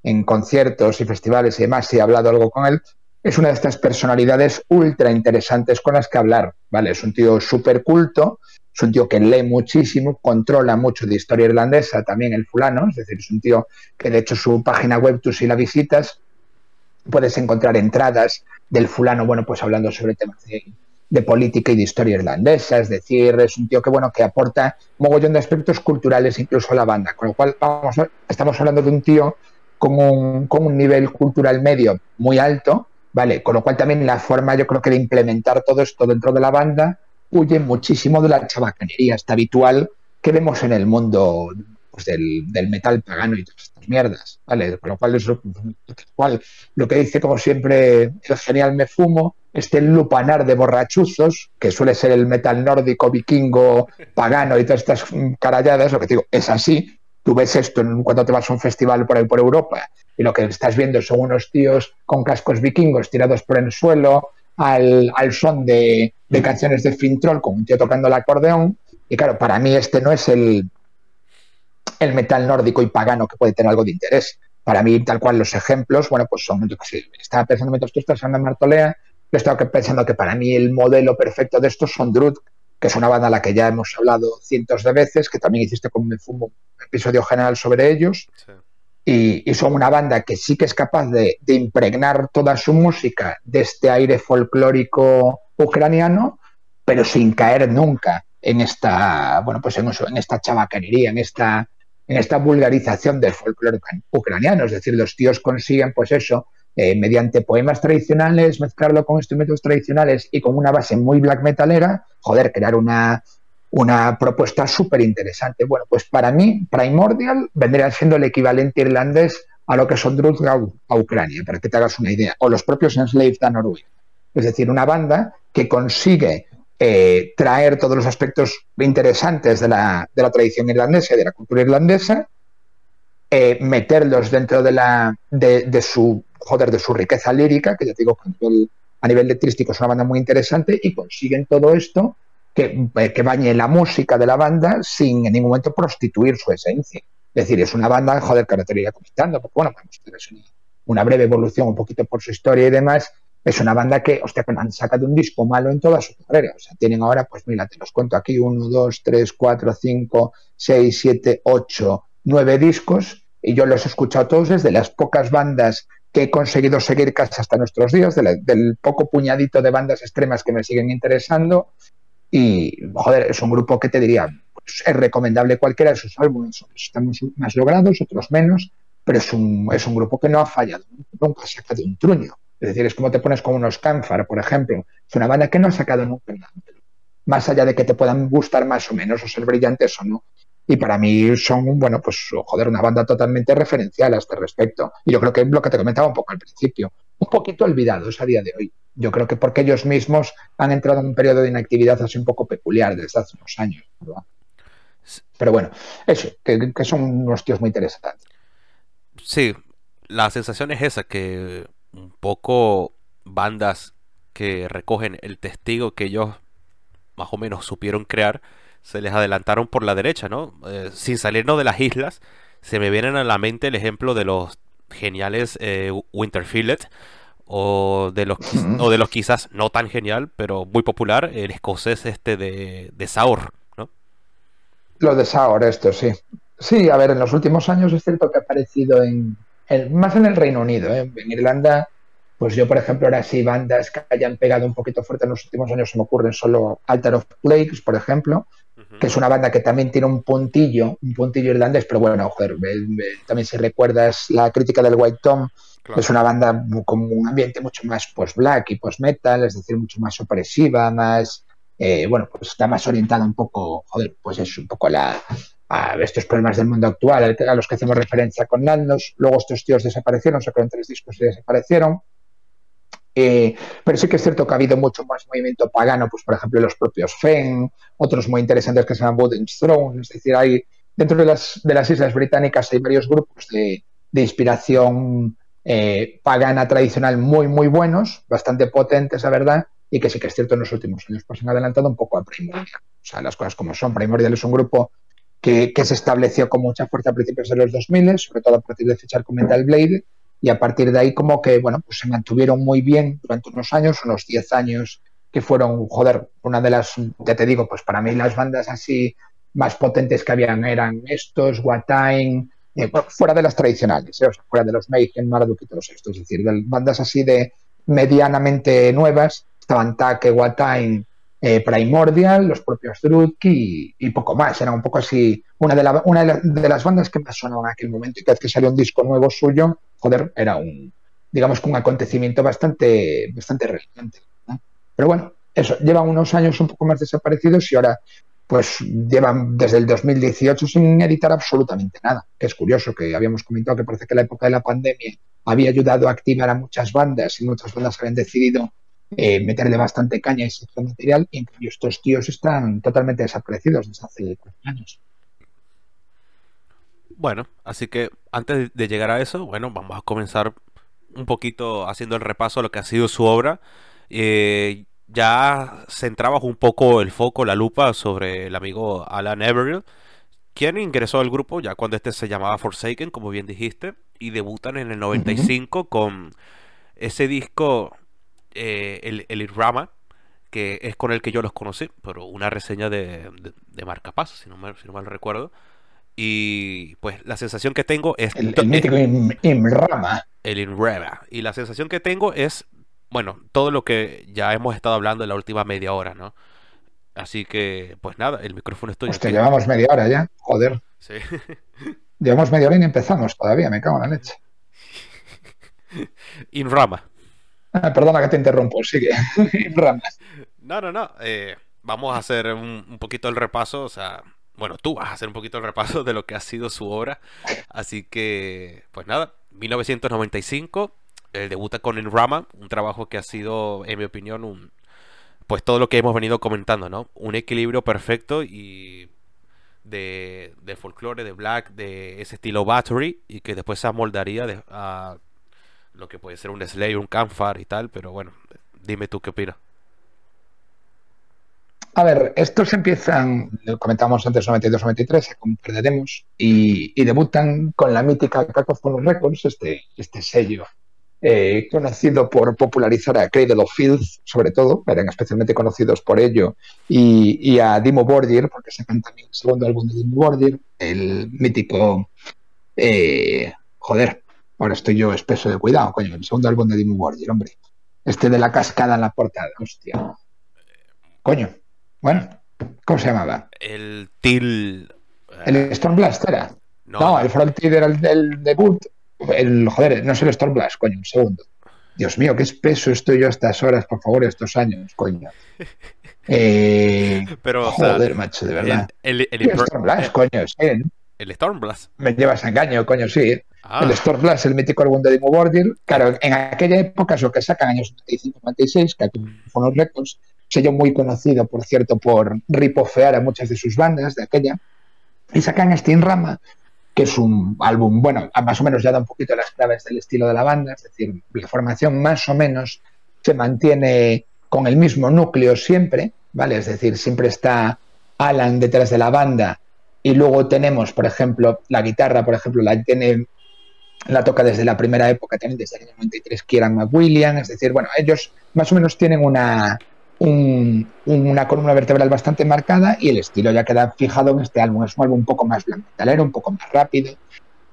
en, conciertos y festivales y demás y he hablado algo con él. Es una de estas personalidades ultra interesantes con las que hablar, ¿vale? Es un tío súper culto, es un tío que lee muchísimo, controla mucho de historia irlandesa, también el fulano, es decir, es un tío que de hecho su página web, tú si la visitas, puedes encontrar entradas del fulano, bueno, pues hablando sobre temas de de política y de historia irlandesa, es decir, es un tío que bueno que aporta un mogollón de aspectos culturales incluso a la banda, con lo cual vamos, estamos hablando de un tío con un, con un nivel cultural medio muy alto, ¿vale? Con lo cual también la forma yo creo que de implementar todo esto dentro de la banda huye muchísimo de la chabacanería esta habitual que vemos en el mundo pues, del, metal pagano y todas estas mierdas, ¿vale? Con lo cual, eso, cual lo que dice como siempre el genial me fumo, este lupanar de borrachuzos, que suele ser el metal nórdico, vikingo, pagano y todas estas caralladas, lo que te digo, es así. Tú ves esto cuando te vas a un festival por ahí por Europa y lo que estás viendo son unos tíos con cascos vikingos tirados por el suelo al, son de, canciones de Fintroll con un tío tocando el acordeón. Y claro, para mí este no es el, el metal nórdico y pagano que puede tener algo de interés. Para mí, tal cual, los ejemplos, bueno, pues son, yo que sé, estaba pensando mientras tú estás en Martolea, yo estaba pensando que para mí el modelo perfecto de estos son Drut, que es una banda a la que ya hemos hablado cientos de veces, que también hiciste con un episodio general sobre ellos. Y, son una banda que sí que es capaz de, impregnar toda su música de este aire folclórico ucraniano, pero sin caer nunca en esta, bueno, pues en, en esta chabacanería, en esta, en esta vulgarización del folclore ucraniano. Es decir, los tíos consiguen, pues eso, eh, mediante poemas tradicionales, mezclarlo con instrumentos tradicionales y con una base muy black metalera, joder, crear una, una propuesta súper interesante. Bueno, pues para mí, Primordial vendría siendo el equivalente irlandés a lo que son Drugs a, Ucrania, para que te hagas una idea, o los propios Enslaved a Noruega. Es decir, una banda que consigue eh, traer todos los aspectos interesantes de la, de la tradición irlandesa y de la cultura irlandesa, eh, meterlos dentro de, la, de su joder, de su riqueza lírica, que ya digo, a nivel letrístico es una banda muy interesante, y consiguen todo esto que, eh, que bañe la música de la banda sin en ningún momento prostituir su esencia. Es decir, es una banda, joder, que te comentando, porque bueno, es una, una, breve evolución un poquito por su historia y demás. Es una banda que, hostia, que han sacado un disco malo en toda su carrera. O sea, tienen ahora, pues mira, te los cuento aquí, uno, dos, tres, cuatro, cinco, seis, siete, ocho, nueve discos, y yo los he escuchado todos desde las pocas bandas que he conseguido seguir casi hasta nuestros días, del poco puñadito de bandas extremas que me siguen interesando. Y, joder, es un grupo que te diría, pues, es recomendable cualquiera de sus álbumes. Estamos más logrados, otros menos, pero es un, es un grupo que no ha fallado, nunca ha sacado un truño. Es decir, es como te pones con unos Canfar, por ejemplo. Es una banda que no ha sacado nunca nada. Más allá de que te puedan gustar más o menos o ser brillantes o no, y para mí son, bueno, pues, joder, una banda totalmente referencial a este respecto. Y yo creo que es lo que te comentaba un poco al principio, un poquito olvidados a día de hoy. Yo creo que porque ellos mismos han entrado en un periodo de inactividad así un poco peculiar desde hace unos años. Pero bueno, eso, que, son unos tíos muy interesantes. Sí, la sensación es esa, que un poco bandas que recogen el testigo que ellos más o menos supieron crear, se les adelantaron por la derecha, ¿no? Eh, sin salirnos de las islas, se me vienen a la mente el ejemplo de los geniales eh, Winterfield o de los o de los quizás no tan genial, pero muy popular, el escocés este de, de Saur, ¿no? Lo de Saur, esto sí. Sí, a ver, en los últimos años es cierto que ha aparecido en, más en el Reino Unido, ¿eh? en Irlanda, pues yo, por ejemplo, ahora sí, bandas que hayan pegado un poquito fuerte en los últimos años se me ocurren solo Altar of Plagues, por ejemplo, que es una banda que también tiene un puntillo, un puntillo irlandés, pero bueno, joder, también si recuerdas la crítica del White Tom, es una banda con un ambiente mucho más post-black y post-metal, es decir, mucho más opresiva, más, eh, bueno, pues está más orientada un poco, joder, pues es un poco la, a estos problemas del mundo actual a los que hacemos referencia con Nandos. Luego estos tíos desaparecieron, sacaron tres discos y desaparecieron. Eh, pero sí que es cierto que ha habido mucho más movimiento pagano, pues por ejemplo los propios Fen, otros muy interesantes que se llaman Wooden Throne, es decir, hay dentro de las, de las islas británicas hay varios grupos de, de inspiración eh, pagana tradicional muy, muy buenos, bastante potentes, la verdad, y que sí que es cierto en los últimos años pues han adelantado un poco a Primordial. O sea, las cosas como son. Primordial es un grupo que, se estableció con mucha fuerza a principios de los 2000, sobre todo a partir de fichar con Metal Blade, y a partir de ahí como que, bueno, pues se mantuvieron muy bien durante unos años, unos 10 años que fueron, joder, una de las, ya te digo, pues para mí las bandas así más potentes que habían eran estos, Watain, eh, fuera de las tradicionales, eh, o sea, fuera de los Mayhem, Marduk y todos estos, es decir, de bandas así de medianamente nuevas, estaban Take, Watain, eh, Primordial, los propios Drutki y, poco más. Era un poco así, una de, las bandas que más sonaban en aquel momento y vez que salió un disco nuevo suyo, joder, era un, digamos que un acontecimiento bastante, bastante relevante. Pero bueno, eso, llevan unos años un poco más desaparecidos y ahora pues llevan desde el 2018 sin editar absolutamente nada, que es curioso, que habíamos comentado que parece que la época de la pandemia había ayudado a activar a muchas bandas y muchas bandas habían decidido eh, meterle bastante caña a ese material y en cambio estos tíos están totalmente desaparecidos desde hace cuatro años. Bueno, así que antes de llegar a eso, bueno, vamos a comenzar un poquito haciendo el repaso de lo que ha sido su obra. Eh, ya centrabas un poco el foco, la lupa sobre el amigo Alan Everill, quien ingresó al grupo ya cuando este se llamaba Forsaken, como bien dijiste, y debutan en el 95 con ese disco eh, el, el Irrama, que es con el que yo los conocí, pero una reseña de, de, Marca Paz, si no, mal, si no mal recuerdo. Y pues la sensación que tengo es... El, el mítico Irrama. El Irrama. Y la sensación que tengo es, bueno, todo lo que ya hemos estado hablando en la última media hora, ¿no? Así que, pues nada, el micrófono estoy... Hostia, llevamos media hora ya, joder. Sí. llevamos media hora y no empezamos todavía, me cago en la leche. Inrama. Ah, perdona que te interrumpo, sigue. no, no, no. Eh, vamos a hacer un, poquito el repaso, o sea, bueno, tú vas a hacer un poquito el repaso de lo que ha sido su obra. Así que, pues nada, 1995, el debuta con Rama, un trabajo que ha sido, en mi opinión, un, pues todo lo que hemos venido comentando, ¿no? Un equilibrio perfecto y de, de folclore, de black, de ese estilo battery y que después se amoldaría de, a lo que puede ser un Slayer, un Canfar y tal, pero bueno, dime tú qué opinas. A ver, estos empiezan, lo comentamos antes, 92-93, como perderemos, y, debutan con la mítica Cacophonous Records, este, este sello eh, conocido por popularizar a Cradle of Filth, sobre todo, eran especialmente conocidos por ello, y, y a Dimo Bordir, porque sacan también el segundo álbum de Dimo Bordir, el mítico, eh, joder, Ahora estoy yo espeso de cuidado, coño. El segundo álbum de Dimmu Borgir, hombre. Este de la cascada en la portada, hostia. Coño. Bueno, ¿cómo se llamaba? El Til. El Stormblast era. No, el Frontier era el, debut. El, joder, no es el Stormblast, coño, un segundo. Dios mío, qué espeso estoy yo a estas horas, por favor, estos años, coño. Eh, Pero, joder, macho, de verdad. El, el, el Stormblast, coño, sí. El Stormblast. Me llevas a engaño, coño, sí. Ah. El Stormblast, el mítico álbum de Dimo Bordir. Claro, en aquella época, lo que sacan años 95-96, que aquí fueron los Records, sello muy conocido, por cierto, por ripofear a muchas de sus bandas de aquella. Y sacan este Rama, que es un álbum, bueno, más o menos ya da un poquito las claves del estilo de la banda, es decir, la formación más o menos se mantiene con el mismo núcleo siempre, ¿vale? Es decir, siempre está Alan detrás de la banda y luego tenemos, por ejemplo, la guitarra, por ejemplo, la tiene la toca desde la primera época, también desde el año 93, Kieran McWilliam, es decir, bueno, ellos más o menos tienen una, una columna vertebral bastante marcada y el estilo ya queda fijado en este álbum. Es un álbum un poco más blanco un poco más rápido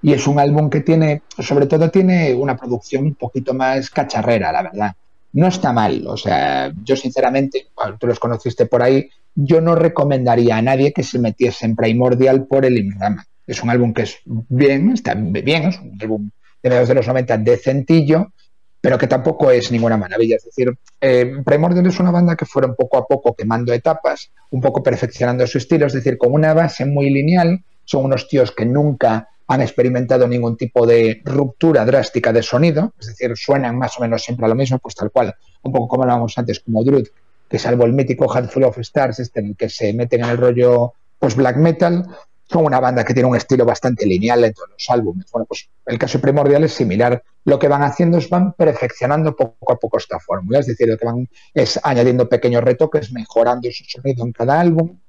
y es un álbum que tiene, sobre todo tiene una producción un poquito más cacharrera, la verdad. No está mal, o sea, yo sinceramente, tú los conociste por ahí, yo no recomendaría a nadie que se metiese en Primordial por el Imrama. Es un álbum que es bien, está bien, es un álbum de mediados de los 90 decentillo, pero que tampoco es ninguna maravilla. Es decir, eh, Primordial es una banda que fueron poco a poco quemando etapas, un poco perfeccionando su estilo, es decir, con una base muy lineal, son unos tíos que nunca han experimentado ningún tipo de ruptura drástica de sonido, es decir, suenan más o menos siempre a lo mismo, pues tal cual, un poco como hablábamos antes, como Druid, que salvo el mítico Handful of Stars, este en el que se meten en el rollo pues black metal, son una banda que tiene un estilo bastante lineal en todos los álbumes. Bueno, pues el caso primordial es similar. Lo que van haciendo es van perfeccionando poco a poco esta fórmula, es decir, lo que van es añadiendo pequeños retoques, mejorando su sonido en cada álbum,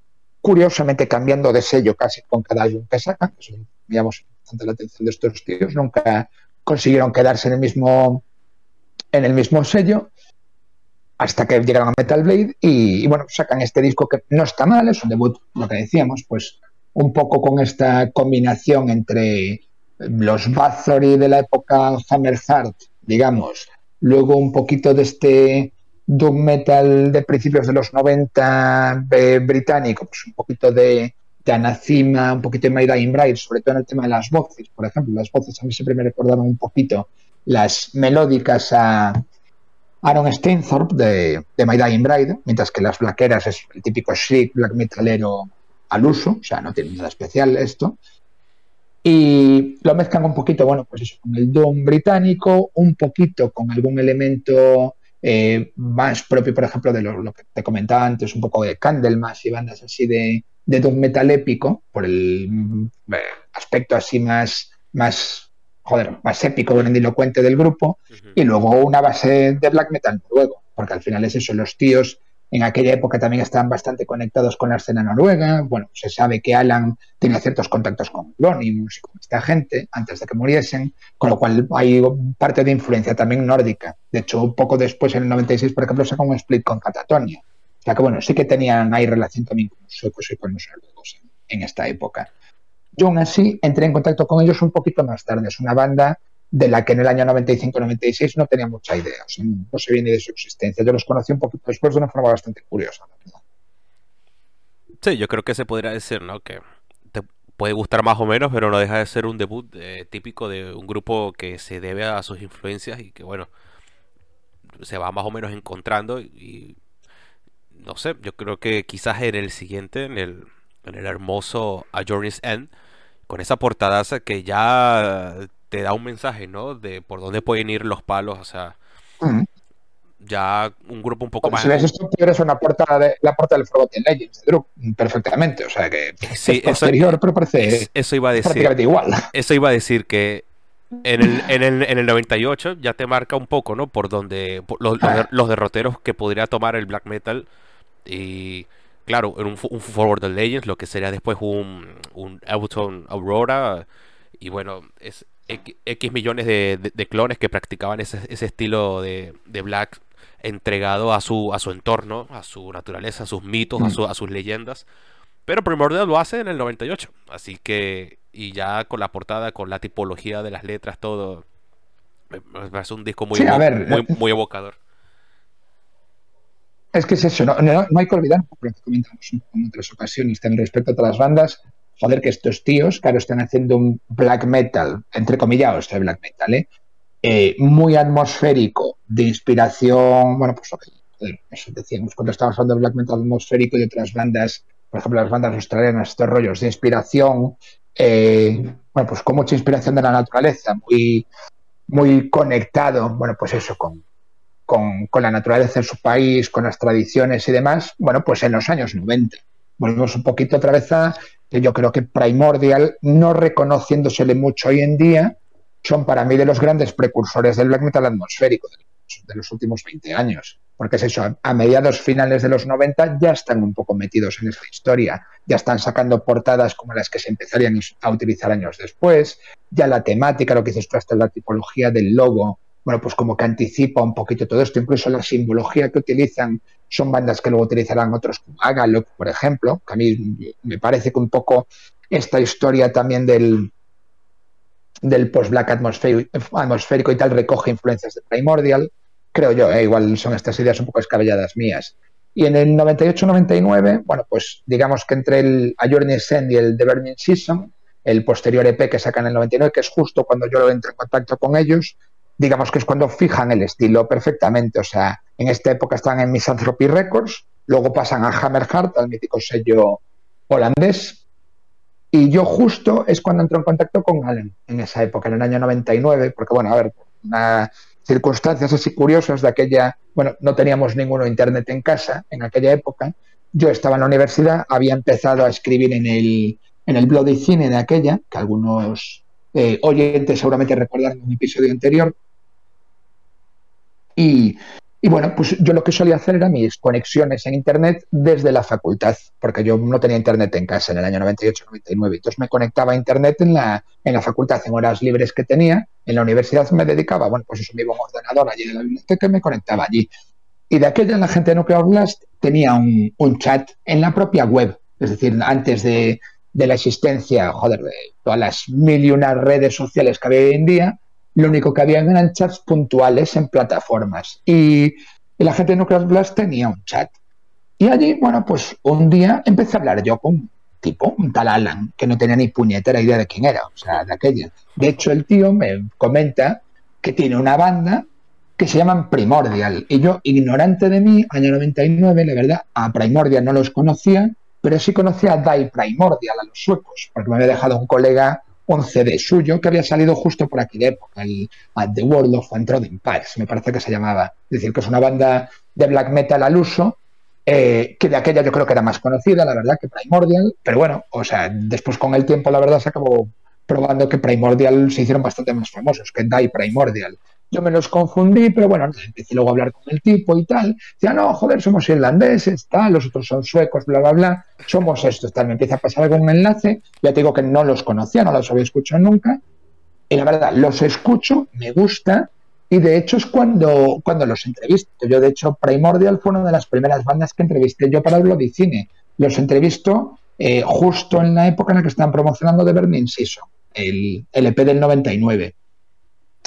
curiosamente cambiando de sello casi con cada álbum que sacan. Eso llamamos bastante la atención de estos tíos. Nunca consiguieron quedarse en el mismo en el mismo sello hasta que llegaron a Metal Blade y, y, bueno, sacan este disco que no está mal, es un debut, lo que decíamos, pues un poco con esta combinación entre los Bathory de la época Hammerheart, digamos, luego un poquito de este doom metal de principios de los 90 eh, británico, un poquito de, de Anacima, un poquito de Dying Bride, sobre todo en el tema de las voces, por ejemplo, las voces a mí siempre me recordaban un poquito las melódicas a Aaron Steinthorpe de, de My Bride, mientras que las blaqueras es el típico shriek black metalero al uso, o sea, no tiene nada especial esto. Y lo mezclan un poquito, bueno, pues eso, con el Doom británico, un poquito con algún elemento eh, más propio, por ejemplo, de lo, que te comentaba antes, un poco de Candlemas y bandas así de, de Doom metal épico, por el eh, aspecto así más, más, joder, más épico, grandilocuente del grupo, y luego una base de black metal luego, porque al final es eso, los tíos en aquella época también estaban bastante conectados con la escena noruega. Bueno, se sabe que Alan tenía ciertos contactos con Lonimus y con esta gente antes de que muriesen, con lo cual hay parte de influencia también nórdica. De hecho, poco después, en el 96, por ejemplo, sacó un split con Catatonia. O sea que, bueno, sí que tenían ahí relación también con los suecos y con los noruegos en esta época. Yo aún así entré en contacto con ellos un poquito más tarde. Es una banda de la que en el año 95-96 no tenía mucha idea, o sea, no se ni de su existencia. Yo los conocí un poquito después de una forma bastante curiosa. Sí, yo creo que se podría decir, ¿no? Que te puede gustar más o menos, pero no deja de ser un debut eh, típico de un grupo que se debe a sus influencias y que, bueno, se va más o menos encontrando y, no sé, yo creo que quizás en el siguiente, en el, en el hermoso A Journey's End, con esa portadaza que ya te da un mensaje, ¿no? De por dónde pueden ir los palos, o sea, ya un grupo un poco más. Si ves esto, eres una puerta de, la puerta del Forgotten Legends perfectamente, o sea que sí, es posterior, pero parece eso iba a decir, igual. Eso iba a decir que en el, en, el, en el 98 ya te marca un poco, ¿no? Por donde los, los, derroteros que podría tomar el black metal y claro, en un, un Forward Legends, lo que sería después un, un Aurora y bueno, es X, millones de, clones que practicaban ese, estilo de, black entregado a su, a su entorno, a su naturaleza, a sus mitos, a, a sus leyendas. Pero Primordial lo hace en el 98. Así que, y ya con la portada, con la tipología de las letras, todo. Es un disco muy, muy, muy, evocador. Es que es eso, no, hay que olvidar, lo que comentamos en otras ocasiones, también respecto a todas las bandas, joder, que estos tíos, claro, están haciendo un black metal, entre comillas, este black metal, ¿eh? ¿eh? muy atmosférico, de inspiración, bueno, pues joder, eso decíamos cuando estábamos hablando de black metal atmosférico y de otras bandas, por ejemplo, las bandas australianas, estos rollos de inspiración, eh, bueno, pues con mucha inspiración de la naturaleza, muy, muy conectado, bueno, pues eso, con, con, con, la naturaleza de su país, con las tradiciones y demás, bueno, pues en los años 90. Volvemos un poquito otra vez a que yo creo que Primordial, no reconociéndosele mucho hoy en día, son para mí de los grandes precursores del black metal atmosférico de los, últimos 20 años. porque es eso, a mediados finales de los 90 ya están un poco metidos en esa historia, ya están sacando portadas como las que se empezarían a utilizar años después, ya la temática, lo que dices tú, hasta la tipología del logo, bueno, pues como que anticipa un poquito todo esto, incluso la simbología que utilizan son bandas que luego utilizarán otros como Agalok, por ejemplo, que a mí me parece que un poco esta historia también del, del post-black atmosférico y tal recoge influencias de Primordial, creo yo, eh, igual son estas ideas un poco escabelladas mías. Y en el 98-99, bueno, pues digamos que entre el A Journey's End y el The Burning Season, el posterior EP que sacan en el 99, que es justo cuando yo entro en contacto con ellos, digamos que es cuando fijan el estilo perfectamente. O sea, en esta época están en Misanthropy Records, luego pasan a Hammerheart, al mítico sello holandés, y yo justo es cuando entro en contacto con Allen en esa época, en el año 99, porque bueno, a ver, circunstancias así curiosas de aquella, bueno, no teníamos ninguno internet en casa en aquella época. Yo estaba en la universidad, había empezado a escribir en el, en el blog de cine de aquella, que algunos eh, oyentes seguramente recuerdan un episodio anterior. Y bueno, pues yo lo que solía hacer era mis conexiones en Internet desde la facultad, porque yo no tenía Internet en casa en el año 98-99. Entonces me conectaba a Internet en la, en la facultad, en horas libres que tenía. En la universidad me dedicaba, bueno, pues eso me iba ordenador allí en la biblioteca y me conectaba allí. Y de aquella la gente de Nuclear Blast tenía un, un chat en la propia web, es decir, antes de, de la existencia, joder, de todas las mil y unas redes sociales que había hoy en día, lo único que había eran chats puntuales en plataformas. Y, la gente de Nuclear Blast tenía un chat. Y allí, bueno, pues un día empecé a hablar yo con un tipo, un tal Alan, que no tenía ni puñetera idea de quién era, o sea, de aquella. De hecho, el tío me comenta que tiene una banda que se llaman Primordial. Y yo, ignorante de mí, año 99, la verdad, a Primordial no los conocía, pero sí conocía a Die Primordial, a los suecos, porque me había dejado un colega un CD suyo que había salido justo por de época, el The World of Untrodden Paths, me parece que se llamaba. Es decir, que es una banda de black metal al uso, eh, que de aquella yo creo que era más conocida, la verdad, que Primordial, pero bueno, o sea, después con el tiempo la verdad se acabó probando que Primordial se hicieron bastante más famosos, que Die Primordial. Yo me los confundí, pero bueno, empecé luego a hablar con el tipo y tal. Decía, no, joder, somos irlandeses, tal, los otros son suecos, bla, bla, bla. Somos estos, tal. Me empieza a pasar algún enlace. Ya te digo que no los conocía, no los había escuchado nunca. Y la verdad, los escucho, me gusta. Y de hecho es cuando, cuando los entrevisto. Yo, de hecho, Primordial fue una de las primeras bandas que entrevisté yo para el blog cine. Los entrevisto eh, justo en la época en la que estaban promocionando The Burning Season, el, el EP del 99.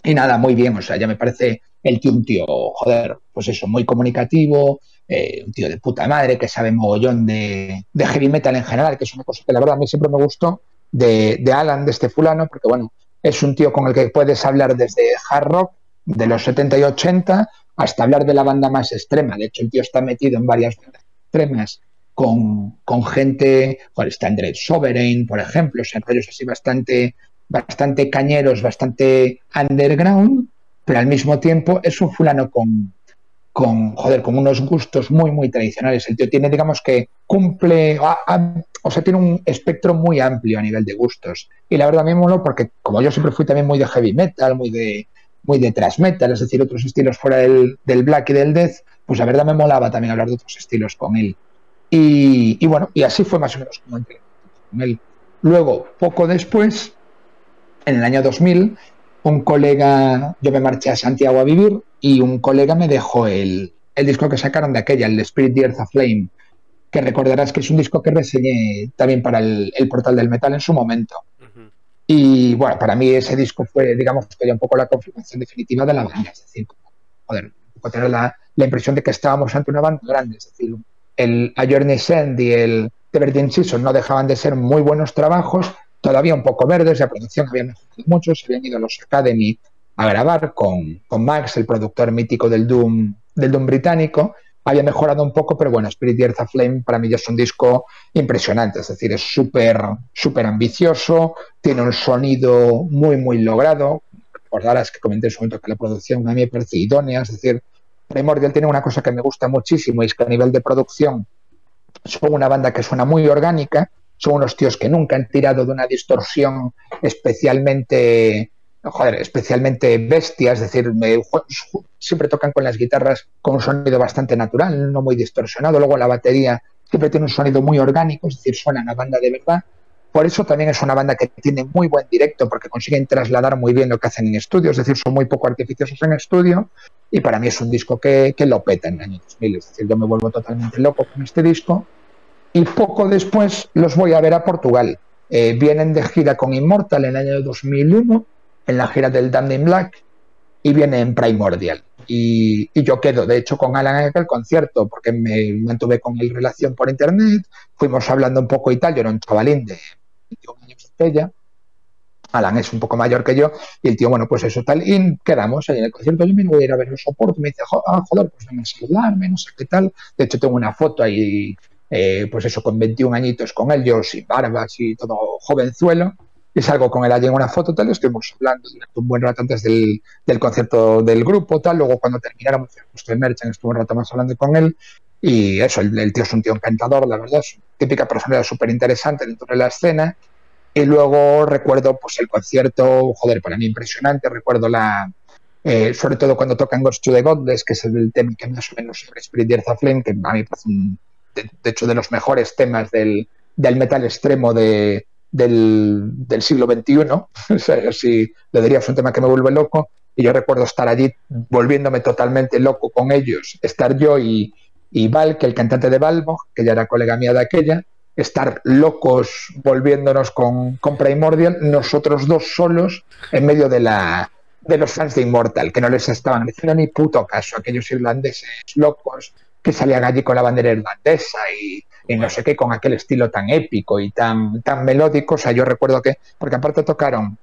Y nada, muy bien, o sea, ya me parece el tío un tío, joder, pues eso, muy comunicativo, eh, un tío de puta madre que sabe mogollón de, heavy metal en general, que es una cosa que la verdad a mí siempre me gustó de, de, Alan, de este fulano, porque bueno, es un tío con el que puedes hablar desde hard rock de los 70 y 80 hasta hablar de la banda más extrema. De hecho, el tío está metido en varias bandas extremas con, con gente, joder, está André Sovereign, por ejemplo, o sea, rollos así bastante bastante cañeros, bastante underground, pero al mismo tiempo es un fulano con, con, joder, con unos gustos muy, muy tradicionales. El tío tiene, digamos que cumple, o sea, tiene un espectro muy amplio a nivel de gustos. Y la verdad me moló porque, como yo siempre fui también muy de heavy metal, muy de, muy de metal, es decir, otros estilos fuera del, del black y del death, pues la verdad me molaba también hablar de otros estilos con él. Y, y bueno, y así fue más o menos como con él. Luego, poco después, en el año 2000, un colega, yo me marché a Santiago a vivir y un colega me dejó el, disco que sacaron de aquella, el Spirit the Earth Flame, que recordarás que es un disco que reseñé también para el, portal del metal en su momento. Y bueno, para mí ese disco fue, digamos, que un poco la confirmación definitiva de la banda. Es decir, joder, tener la, la, impresión de que estábamos ante una banda grande. Es decir, el A Journey Send y el The Virgin Season no dejaban de ser muy buenos trabajos, todavía un poco verdes, la producción había mejorado mucho, se habían ido a los Academy a grabar con, Max, el productor mítico del Doom, del Doom británico, había mejorado un poco, pero bueno, Spirit Earth Flame para mí ya es un disco impresionante, es decir, es súper súper ambicioso, tiene un sonido muy, muy logrado. Recordarás que comenté en su momento que la producción a mí me parece idónea, es decir, Primordial tiene una cosa que me gusta muchísimo y es que a nivel de producción son una banda que suena muy orgánica, son unos tíos que nunca han tirado de una distorsión especialmente joder, especialmente Bestia, es decir, siempre tocan con las guitarras con un sonido bastante natural, no muy distorsionado, luego la batería siempre tiene un sonido muy orgánico, es decir, suena a banda de verdad. Por eso también es una banda que tiene muy buen directo, porque consiguen trasladar muy bien lo que hacen en estudio, es decir, son muy poco artificiosos en estudio, y para mí es un disco que, que lo peta en el año 2000, es decir, yo me vuelvo totalmente loco con este disco, y poco después los voy a ver a Portugal. Eh, vienen de gira con Immortal en el año 2001, en la gira del Damned Black, y vienen en Primordial. Y, yo quedo, de hecho, con Alan en aquel concierto, porque me mantuve con él relación por internet, fuimos hablando un poco y tal, yo era un chavalín de 21 años ella, Alan es un poco mayor que yo, y el tío, bueno, pues eso tal, y quedamos ahí en el concierto, yo me voy a ir a ver el soporte, me dice, ah, joder, pues venga a saludarme, no sé qué tal, de hecho tengo una foto ahí, eh, pues eso, con 21 añitos con él, yo sin barbas y todo jovenzuelo, y salgo con él allí en una foto, tal, estuvimos hablando un buen rato antes del, del concierto del grupo, tal, luego cuando termináramos, justo en Merchant, estuve un rato más hablando con él, y eso, el, tío es un tío encantador, la verdad, es típica personalidad súper interesante dentro de la escena, y luego recuerdo, pues, el concierto, joder, para mí impresionante, recuerdo la... Eh, sobre todo cuando tocan Ghost to the Godless, que es el tema que más o menos sobre Spirit Earth Flame, que a mí parece un, de, hecho de los mejores temas del, metal extremo de, del, siglo XXI, o si le diría es un tema que me vuelve loco, y yo recuerdo estar allí volviéndome totalmente loco con ellos, estar yo y, Val, que el cantante de Valvo, que ya era colega mía de aquella, estar locos volviéndonos con, con Primordial, nosotros dos solos en medio de los fans de Immortal, que no les estaban haciendo ni puto caso, aquellos irlandeses locos que salían allí con la bandera irlandesa y, y no sé qué, con aquel estilo tan épico y tan, tan melódico. O sea, yo recuerdo que, porque aparte tocaron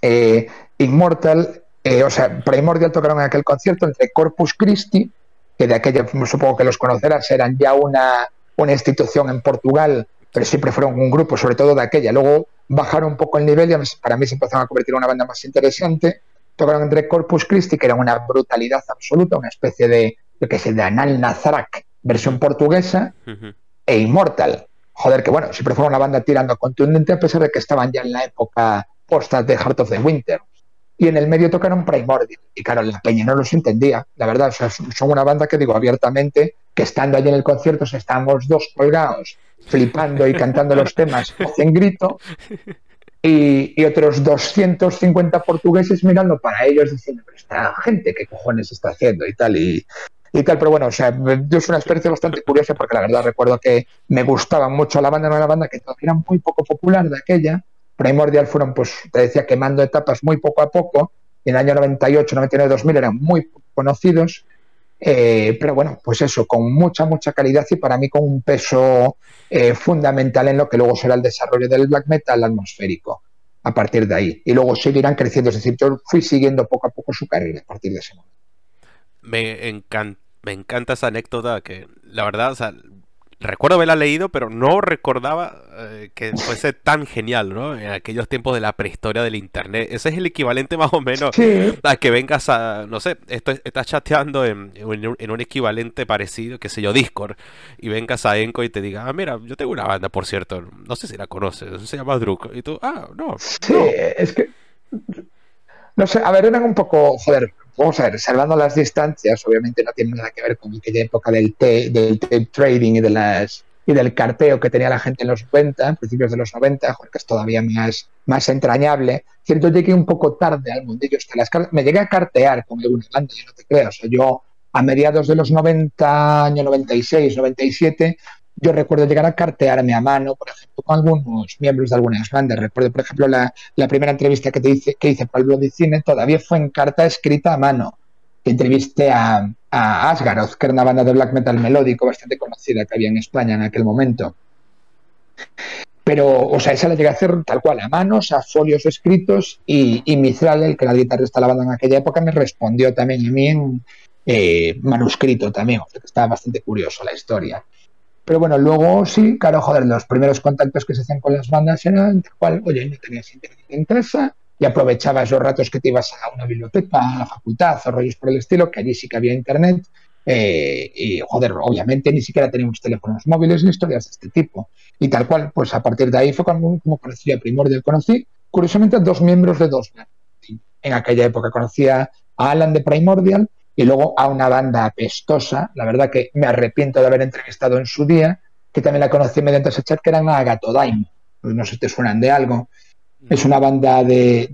eh, Immortal, eh, o sea, Primordial tocaron en aquel concierto entre Corpus Christi, que de aquella supongo que los conocerás, eran ya una, una institución en Portugal, pero siempre fueron un grupo, sobre todo de aquella. Luego bajaron un poco el nivel y para mí se empezaron a convertir en una banda más interesante. Tocaron entre Corpus Christi, que era una brutalidad absoluta, una especie de, yo qué sé, de Anal Nazrak, versión portuguesa. Uh -huh e Immortal. Joder, que bueno, siempre fue una banda tirando contundente a pesar de que estaban ya en la época posta de Heart of the Winter. Y en el medio tocaron Primordial. Y claro, la peña no los entendía, la verdad. O sea, son una banda que digo abiertamente que estando allí en el concierto, si estamos dos colgados, flipando y cantando los temas, hacen grito. Y, y, otros 250 portugueses mirando para ellos diciendo, pero esta gente, ¿qué cojones está haciendo? Y tal. Y, y tal, pero bueno, o sea, yo es una experiencia bastante curiosa porque la verdad recuerdo que me gustaba mucho la banda, no una banda que todavía era muy poco popular de aquella, Primordial fueron, pues, te decía, quemando etapas muy poco a poco, en el año 98, 99, 2000 eran muy conocidos, eh, pero bueno, pues eso, con mucha, mucha calidad y para mí con un peso eh, fundamental en lo que luego será el desarrollo del black metal atmosférico a partir de ahí. Y luego seguirán creciendo, es decir, yo fui siguiendo poco a poco su carrera a partir de ese momento. Me encanta me encanta esa anécdota que la verdad, o sea, recuerdo haberla leído, pero no recordaba eh, que fuese tan genial, ¿no? En aquellos tiempos de la prehistoria del internet. Ese es el equivalente más o menos sí. a que vengas a, no sé, esto, estás chateando en, en, en, un equivalente parecido, qué sé yo, Discord, y vengas a Enco y te diga, ah, mira, yo tengo una banda, por cierto, no sé si la conoces, se llama Druk, y tú, ah, no. Sí, no. es que... No sé, a ver, eran un poco, joder, vamos a ver, salvando las distancias, obviamente no tiene nada que ver con aquella época del tape, del trading y de las y del carteo que tenía la gente en los 90, principios de los 90, que es todavía más, más entrañable. Cierto, llegué un poco tarde al mundillo las Me llegué a cartear con alguna banda, yo no te creas. O sea, yo a mediados de los 90, año 96, 97, yo recuerdo llegar a cartearme a mano, por ejemplo, con algunos miembros de algunas bandas. Recuerdo, por ejemplo, la, primera entrevista que, te hice, que hice para el blog de cine todavía fue en carta escrita a mano. Entrevisté a, a Asgaroth, que era una banda de black metal melódico bastante conocida que había en España en aquel momento. Pero, o sea, esa la llegué a hacer tal cual, a manos, a folios escritos, y, y el que era el guitarrista de la banda en aquella época, me respondió también a mí en eh, manuscrito también, o sea, que estaba bastante curioso la historia. Pero bueno, luego sí, claro, joder, los primeros contactos que se hacían con las bandas eran cual, oye, no tenías internet en casa y aprovechabas los ratos que te ibas a una biblioteca, a la facultad o rollos por el estilo, que allí sí que había internet. Eh, y joder, obviamente ni siquiera teníamos teléfonos móviles ni historias de este tipo. Y tal cual, pues a partir de ahí fue cuando como conocí Primordial. Conocí, curiosamente, a dos miembros de dos en aquella época. Conocía a Alan de Primordial y luego a una banda apestosa, la verdad que me arrepiento de haber entrevistado en su día, que también la conocí mediante ese chat, que eran Agatodaim. No sé si te suenan de algo. Es una banda de,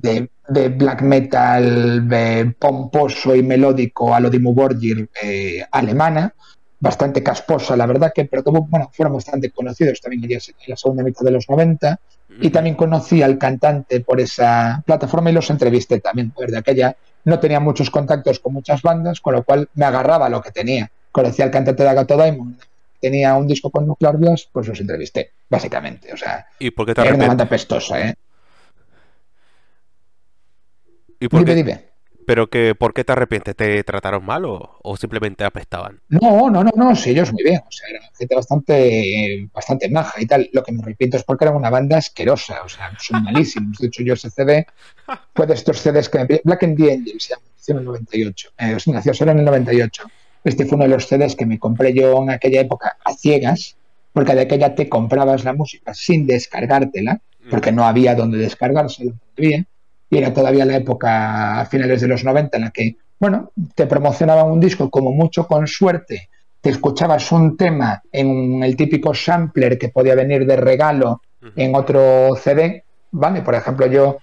de, black metal pomposo y melódico a lo Borgir eh, alemana, bastante casposa, la verdad que, pero como, bueno, fueron bastante conocidos también en la segunda mitad de los 90. Y también conocí al cantante por esa plataforma y los entrevisté también. Desde aquella no tenía muchos contactos con muchas bandas, con lo cual me agarraba lo que tenía. Conocí al cantante de Agato Diamond, tenía un disco con Nuclear Blast, pues los entrevisté, básicamente. O sea, ¿Y por qué te era una banda pestosa, ¿eh? ¿Y por dime, dime. ¿Pero que, por qué te arrepientes? ¿Te trataron mal o, simplemente apestaban? No, no, no, no, sí, ellos muy bien. O sea, era gente bastante, bastante maja y tal. Lo que me arrepiento es porque era una banda asquerosa. O sea, son malísimos. De hecho, yo ese CD fue de estos CDs que me Black and the Angels, se llama, en el 98. Eh, nació solo en el 98. Este fue uno de los CDs que me compré yo en aquella época a ciegas, porque de aquella te comprabas la música sin descargártela, porque no había donde descargársela todavía y era todavía la época a finales de los 90 en la que, bueno, te promocionaban un disco como mucho con suerte, te escuchabas un tema en el típico sampler que podía venir de regalo en otro CD, ¿vale? Por ejemplo, yo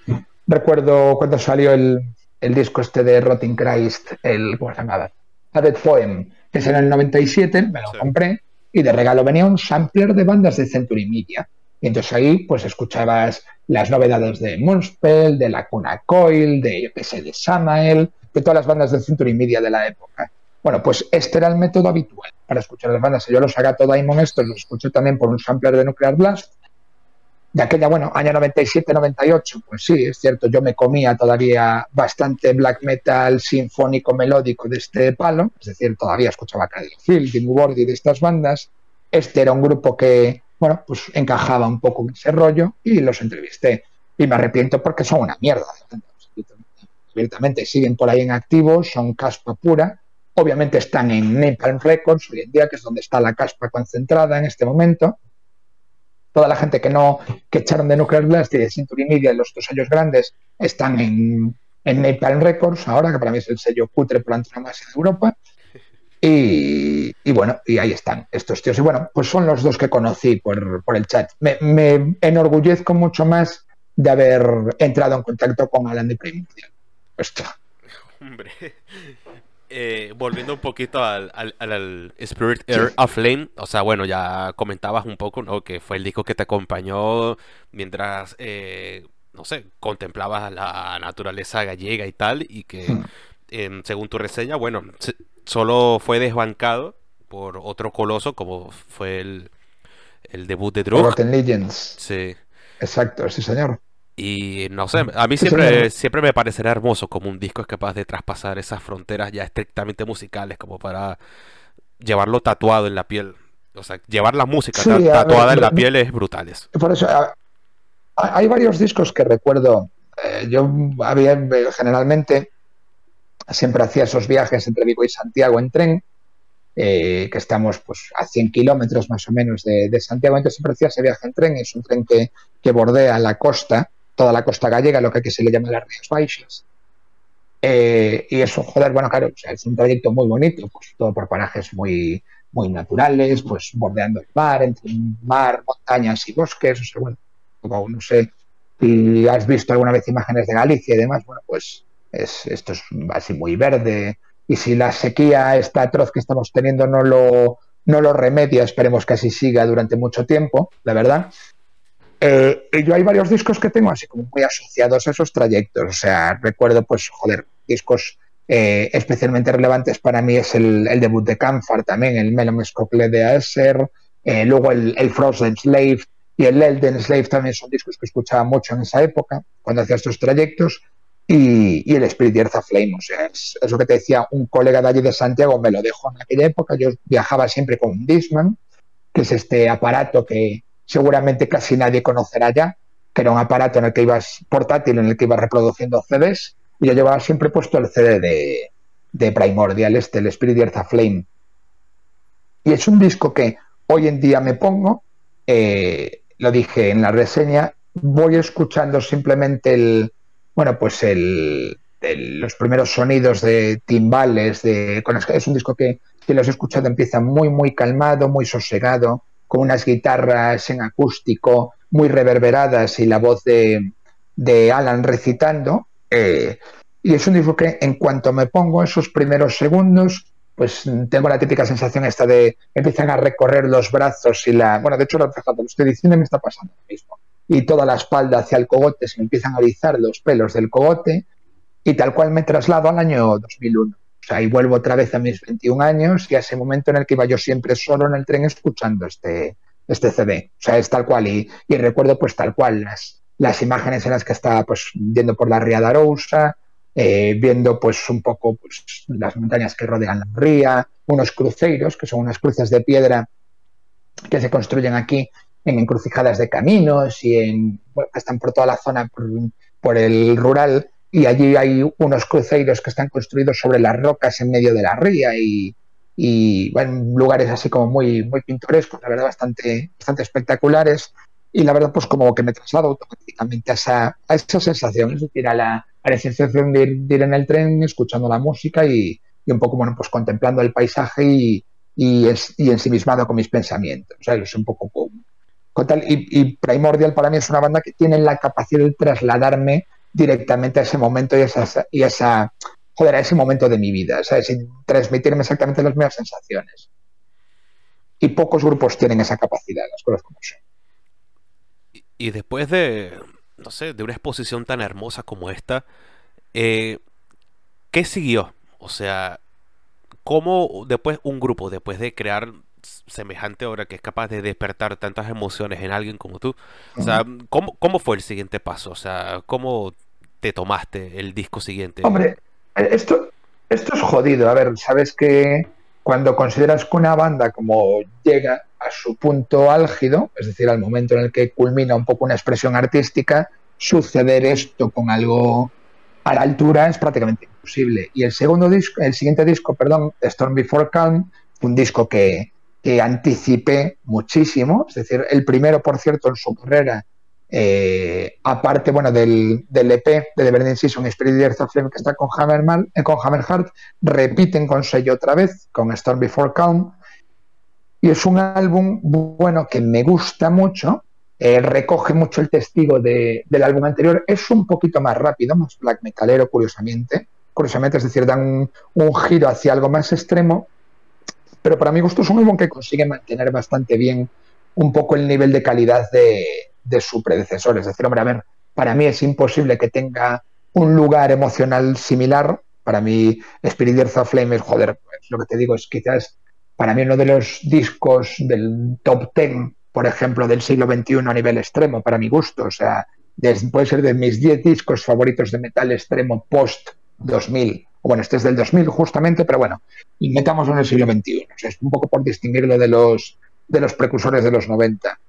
recuerdo cuando salió el, disco este de Rotting Christ, el, ¿cómo se llamaba? A Dead Poem, que es en el 97, me lo compré, y de regalo venía un sampler de bandas de Century Media. Y entonces ahí pues escuchabas las novedades de Moonspell, de la Cuna Coil, de, yo qué sé, de Samael, de todas las bandas de Century Media de la época. Bueno, pues este era el método habitual para escuchar las bandas. Yo los todo Daimon estos los escuché también por un sampler de Nuclear Blast. De aquella, bueno, año 97-98, pues sí, es cierto, yo me comía todavía bastante black metal sinfónico melódico de este palo, es decir, todavía escuchaba Cradle Field, Dimmu y de estas bandas. Este era un grupo que, bueno, pues encajaba un poco en ese rollo y los entrevisté. Y me arrepiento porque son una mierda. Abiertamente siguen por ahí en activo, son caspa pura. Obviamente están en Napalm Records hoy en día, que es donde está la caspa concentrada en este momento. Toda la gente que no que echaron de Nuclear Blast y de Century Media en los dos años grandes están en, en Napalm Records ahora, que para mí es el sello cutre por más en Europa. Y, bueno, y ahí están estos tíos. Y bueno, pues son los dos que conocí por, el chat. Me, enorgullezco mucho más de haber entrado en contacto con Alan de Primordial. Esto. Hombre. Eh, volviendo un poquito al, al, Spirit Air of Flame, o sea, bueno, ya comentabas un poco, ¿no? Que fue el disco que te acompañó mientras, eh, no sé, contemplabas la naturaleza gallega y tal, y que, hmm. Según tu reseña, bueno, solo fue desbancado por otro coloso como fue el, el debut de. Rotten Legends. Sí. Exacto, sí señor. Y no sé, a mí siempre, siempre me parecerá hermoso como un disco es capaz de traspasar esas fronteras ya estrictamente musicales como para llevarlo tatuado en la piel. O sea, llevar la música tatuada en la piel es brutal. Por eso, hay varios discos que recuerdo. Eh, yo había generalmente siempre hacía esos viajes entre Vigo y Santiago en tren, eh, que estamos pues a 100 kilómetros más o menos de, Santiago, entonces siempre hacía ese viaje en tren, es un tren que, bordea la costa, toda la costa gallega, lo que aquí se le llama las Rías Baixas. Eh, y eso, joder, bueno, claro, es un trayecto muy bonito, pues todo por parajes muy, muy naturales, pues bordeando el mar, entre mar, montañas y bosques, o sea, bueno, no sé si has visto alguna vez imágenes de Galicia y demás, bueno, pues esto es así muy verde. Y si la sequía, esta atroz que estamos teniendo, no lo, no lo remedia, esperemos que así siga durante mucho tiempo, la verdad. Eh, yo hay varios discos que tengo así como muy asociados a esos trayectos. O sea, recuerdo, pues, joder, discos eh, especialmente relevantes para mí es el, debut de Canfar también, el Melon Scocle de Aesir, eh, luego el, el Frozen Slave y el Elden Slave también son discos que escuchaba mucho en esa época, cuando hacía estos trayectos y, el Spirit Earth Flame. O sea, es, lo que te decía un colega de allí de Santiago, me lo dejó en aquella época. Yo viajaba siempre con un Disman, que es este aparato que seguramente casi nadie conocerá ya, que era un aparato en el que ibas portátil, en el que ibas reproduciendo CDs, y yo llevaba siempre puesto el CD de, de Primordial, este, el Spirit Earth Flame. Y es un disco que hoy en día me pongo, eh, lo dije en la reseña, voy escuchando simplemente el, bueno, pues el, los primeros sonidos de timbales, de, es un disco que, que los he escuchado empieza muy, muy calmado, muy sosegado, con unas guitarras en acústico muy reverberadas y la voz de, de Alan recitando. Eh, y es un disco que en cuanto me pongo esos primeros segundos, pues tengo la típica sensación esta de empiezan a recorrer los brazos y la... Bueno, de hecho, lo estoy diciendo me está pasando lo mismo. Y toda la espalda hacia el cogote, se me empiezan a erizar los pelos del cogote y tal cual me traslado al año 2001. O sea, y vuelvo otra vez a mis 21 años y a ese momento en el que iba yo siempre solo en el tren escuchando este, este CD. O sea, es tal cual. Y, y recuerdo pues tal cual las, las imágenes en las que estaba pues viendo por la Ría de Arousa, eh, viendo pues un poco pues, las montañas que rodean la ría, unos cruceiros, que son unas cruces de piedra que se construyen aquí en encrucijadas de caminos y en, bueno, están por toda la zona, por, por el rural, y allí hay unos cruceiros que están construidos sobre las rocas en medio de la ría y, y lugares así como muy, muy pintorescos, la verdad, bastante, bastante espectaculares. Y la verdad, pues como que me traslado automáticamente a esa, a esa sensación, es decir, a la, a la sensación de ir, de ir, en el tren escuchando la música y, y, un poco, bueno, pues contemplando el paisaje y, y, es, y ensimismado con mis pensamientos. O sea, es un poco con, y, y Primordial para mí es una banda que tiene la capacidad de trasladarme directamente a ese momento y esa, y esa joder, a ese momento de mi vida, ¿sabes? Sin transmitirme exactamente las mismas sensaciones. Y pocos grupos tienen esa capacidad, las cosas como son. Y, y después de, no sé, de una exposición tan hermosa como esta, eh, ¿qué siguió? O sea, ¿cómo después un grupo, después de crear semejante obra que es capaz de despertar tantas emociones en alguien como tú. O sea, ¿cómo, cómo fue el siguiente paso? O sea, ¿cómo te tomaste el disco siguiente? Hombre, esto, esto es jodido. A ver, sabes que cuando consideras que una banda como llega a su punto álgido, es decir, al momento en el que culmina un poco una expresión artística, suceder esto con algo a la altura es prácticamente imposible. Y el segundo disco, el siguiente disco, perdón, Storm Before Calm, un disco que, que anticipé muchísimo. Es decir, el primero, por cierto, en su carrera, eh, aparte bueno, del, EP de The Burning Season, Spirit Earth of Flame, que está con, Hammerman, eh, con Hammerheart, repiten con sello otra vez, con Storm Before Calm. Y es un álbum, bueno, que me gusta mucho. Eh, recoge mucho el testigo de, del álbum anterior. Es un poquito más rápido, más black metalero, curiosamente. Curiosamente, es decir, dan un, un giro hacia algo más extremo pero para mi gusto es un álbum que consigue mantener bastante bien un poco el nivel de calidad de, de, su predecesor. Es decir, hombre, a ver, para mí es imposible que tenga un lugar emocional similar. Para mí, Spirit of Flame es, joder, pues, lo que te digo es quizás para mí uno de los discos del top 10, por ejemplo, del siglo XXI a nivel extremo, para mi gusto. O sea, puede ser de mis 10 discos favoritos de metal extremo post 2000 bueno, este es del 2000 justamente, pero bueno, metamos en el siglo XXI. Es un poco por distinguirlo de los, de los precursores de los 90.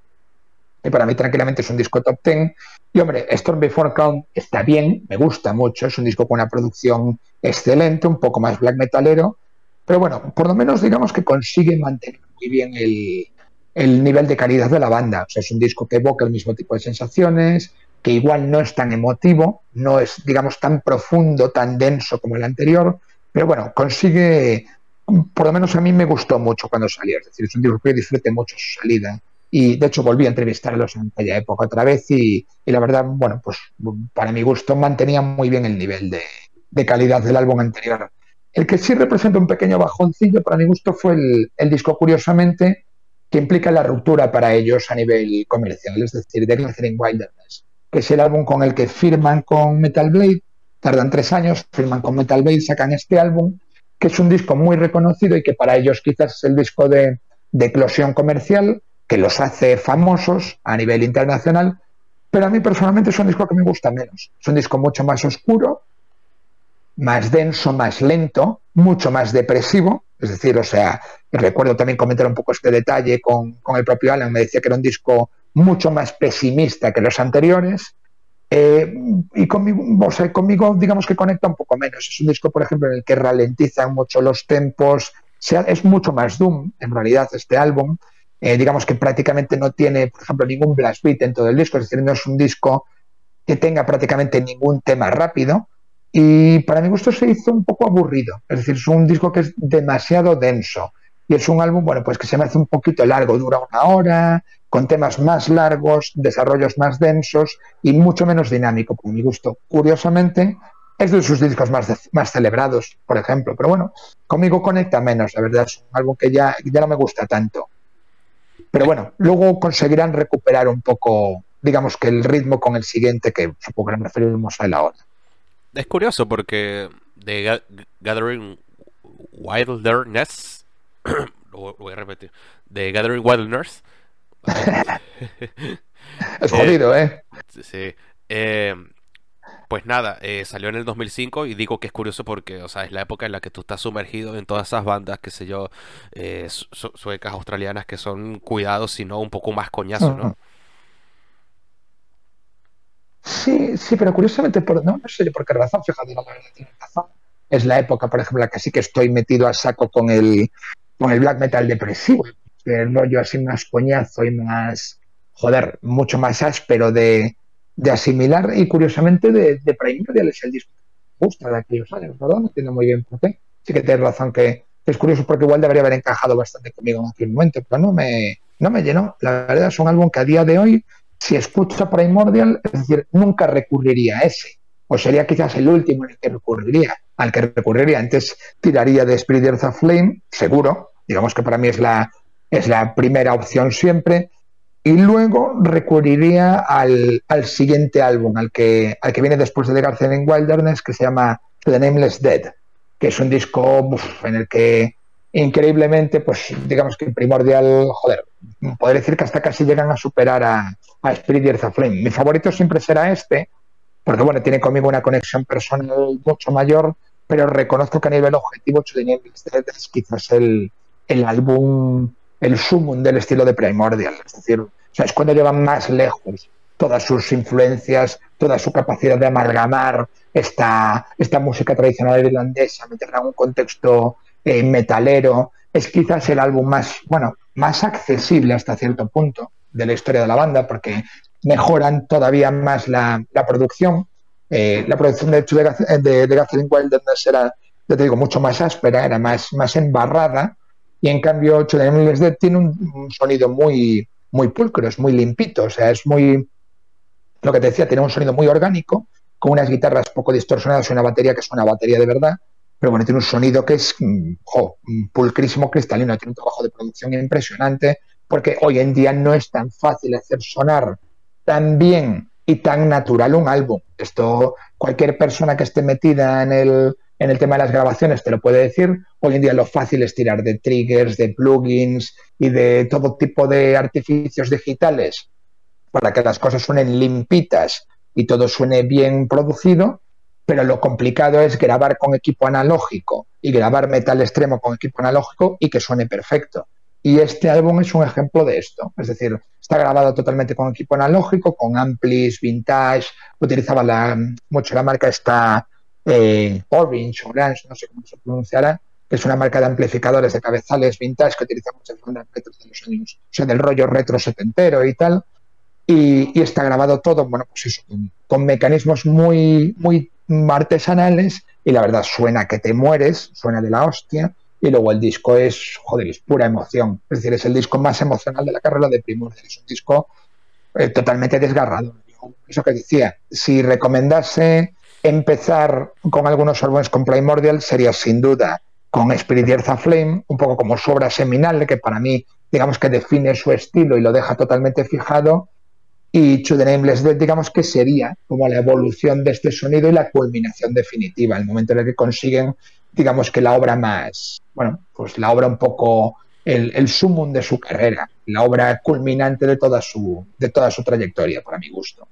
Y para mí tranquilamente es un disco top 10. Y hombre, Storm Before Calm está bien, me gusta mucho, es un disco con una producción excelente, un poco más black metalero, pero bueno, por lo menos digamos que consigue mantener muy bien el, el nivel de calidad de la banda. O sea, es un disco que evoca el mismo tipo de sensaciones, que igual no es tan emotivo, no es, digamos, tan profundo, tan denso como el anterior, pero bueno, consigue, por lo menos a mí me gustó mucho cuando salió, es decir, es un disco que disfruté mucho su salida. Y de hecho volví a entrevistarlos en aquella época otra vez y, y la verdad, bueno, pues para mi gusto mantenía muy bien el nivel de, de, calidad del álbum anterior. El que sí representa un pequeño bajoncillo para mi gusto fue el, el disco, curiosamente, que implica la ruptura para ellos a nivel comercial, es decir, The Glaciering Wilderness que es el álbum con el que firman con Metal Blade, tardan tres años, firman con Metal Blade, sacan este álbum, que es un disco muy reconocido y que para ellos quizás es el disco de, de eclosión comercial, que los hace famosos a nivel internacional, pero a mí personalmente es un disco que me gusta menos. Es un disco mucho más oscuro, más denso, más lento, mucho más depresivo. Es decir, o sea, recuerdo también comentar un poco este detalle con, con el propio Alan, me decía que era un disco mucho más pesimista que los anteriores. Eh, y conmigo, o sea, conmigo, digamos que conecta un poco menos. Es un disco, por ejemplo, en el que ralentizan mucho los tempos. Es mucho más Doom, en realidad, este álbum. Eh, digamos que prácticamente no tiene, por ejemplo, ningún blast beat en todo el disco. Es decir, no es un disco que tenga prácticamente ningún tema rápido. Y para mi gusto se hizo un poco aburrido. Es decir, es un disco que es demasiado denso. Y es un álbum, bueno, pues que se me hace un poquito largo, dura una hora, con temas más largos, desarrollos más densos y mucho menos dinámico, por mi gusto. Curiosamente, es de sus discos más, más celebrados, por ejemplo. Pero bueno, conmigo conecta menos, la verdad. Es un álbum que ya, ya no me gusta tanto. Pero bueno, luego conseguirán recuperar un poco, digamos que el ritmo con el siguiente, que supongo que nos referimos a él ahora. Es curioso porque The Gathering Wilderness, lo voy a repetir, The Gathering Wilderness. es jodido, ¿eh? Sí. Eh, pues nada, eh, salió en el 2005 y digo que es curioso porque, o sea, es la época en la que tú estás sumergido en todas esas bandas, qué sé yo, eh, suecas, australianas que son cuidados, sino un poco más coñazo, ¿no? Sí, sí, pero curiosamente, por, no, sé por qué razón, fíjate, la verdad tiene razón. Es la época, por ejemplo, en la que sí que estoy metido a saco con el, con el black metal depresivo, el rollo así más coñazo y más, joder, mucho más áspero de, de asimilar y curiosamente de, Primordial es el disco que gusta de aquellos años, ¿verdad? No entiendo muy bien por qué. Sí que tienes razón que es curioso porque igual debería haber encajado bastante conmigo en aquel momento, pero no me, no me llenó. La verdad es un álbum que a día de hoy si escucho Primordial, es decir, nunca recurriría a ese. O sería quizás el último en el que recurriría, al que recurriría. Antes tiraría de Spirit of Flame, seguro. Digamos que para mí es la, es la primera opción siempre. Y luego recurriría al, al siguiente álbum, al que, al que viene después de The Garden Wilderness, que se llama The Nameless Dead, que es un disco en el que increíblemente, pues digamos que Primordial, joder, podría decir que hasta casi llegan a superar a, a Spirit y Earth Flame. Mi favorito siempre será este, porque bueno, tiene conmigo una conexión personal mucho mayor, pero reconozco que a nivel objetivo es quizás el, el álbum, el sumum del estilo de Primordial. Es decir, o sea, es cuando llevan más lejos todas sus influencias, toda su capacidad de amalgamar esta, esta música tradicional irlandesa, meterla en un contexto eh, metalero. Es quizás el álbum más, bueno, más accesible hasta cierto punto de la historia de la banda porque mejoran todavía más la, producción. Eh, la producción de hecho de, de, de Gathering era, ya te digo, mucho más áspera, era más, más embarrada y en cambio Ocho de tiene un, sonido muy, muy pulcro, es muy limpito, o sea, es muy, lo que te decía, tiene un sonido muy orgánico, con unas guitarras poco distorsionadas y una batería que es una batería de verdad, pero bueno, tiene un sonido que es mm, pulcrísimo, cristalino, tiene un trabajo de producción impresionante, porque hoy en día no es tan fácil hacer sonar tan bien y tan natural un álbum. Esto cualquier persona que esté metida en el, en el tema de las grabaciones te lo puede decir. Hoy en día lo fácil es tirar de triggers, de plugins y de todo tipo de artificios digitales para que las cosas suenen limpitas y todo suene bien producido, pero lo complicado es grabar con equipo analógico y grabar metal extremo con equipo analógico y que suene perfecto. Y este álbum es un ejemplo de esto. Es decir, está grabado totalmente con equipo analógico, con amplis, vintage. Utilizaba mucho la marca esta eh, Orange, Orange, no sé cómo se pronunciará, que es una marca de amplificadores de cabezales vintage que utiliza muchas bandas retros de los años, o sea, del rollo retro setentero y tal. Y, está grabado todo, bueno, pues eso, con, con mecanismos muy, muy artesanales y la verdad suena que te mueres, suena de la hostia y luego el disco es, joder, es pura emoción. Es decir, es el disco más emocional de la carrera de Primordial. Es un disco eh, totalmente desgarrado. Eso que decía, si recomendase empezar con algunos álbumes con Primordial, sería sin duda con Spirit Earth Flame, un poco como su obra seminal, que para mí, digamos que define su estilo y lo deja totalmente fijado. Y To the Nameless Dead, digamos que sería como la evolución de este sonido y la culminación definitiva, el momento en el que consiguen digamos que la obra más, bueno, pues la obra un poco el, el sumum de su carrera, la obra culminante de toda su, de toda su trayectoria, para mi gusto.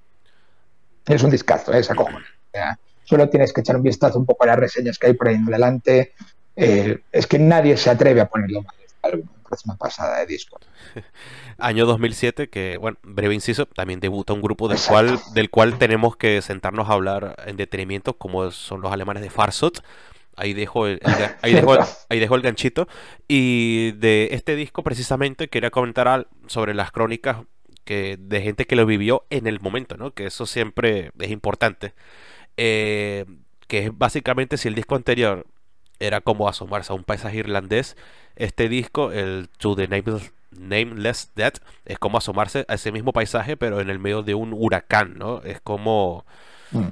Es un discazo, ¿eh? esa cojones. solo tienes que echar un vistazo un poco a las reseñas que hay por ahí en adelante. Eh, es que nadie se atreve a ponerlo mal. Es una pasada de disco. Año 2007, que, bueno, breve inciso, también debuta un grupo del cual, del cual tenemos que sentarnos a hablar en detenimiento, como son los alemanes de Farsot Ahí dejo el, ahí ahí el ganchito. Y de este disco precisamente quería comentar sobre las crónicas que, de gente que lo vivió en el momento, ¿no? Que eso siempre es importante. Eh, que es básicamente si el disco anterior era como asomarse a un paisaje irlandés, este disco, el To the Nameless, Nameless Dead, es como asomarse a ese mismo paisaje, pero en el medio de un huracán, ¿no? Es como... Mm.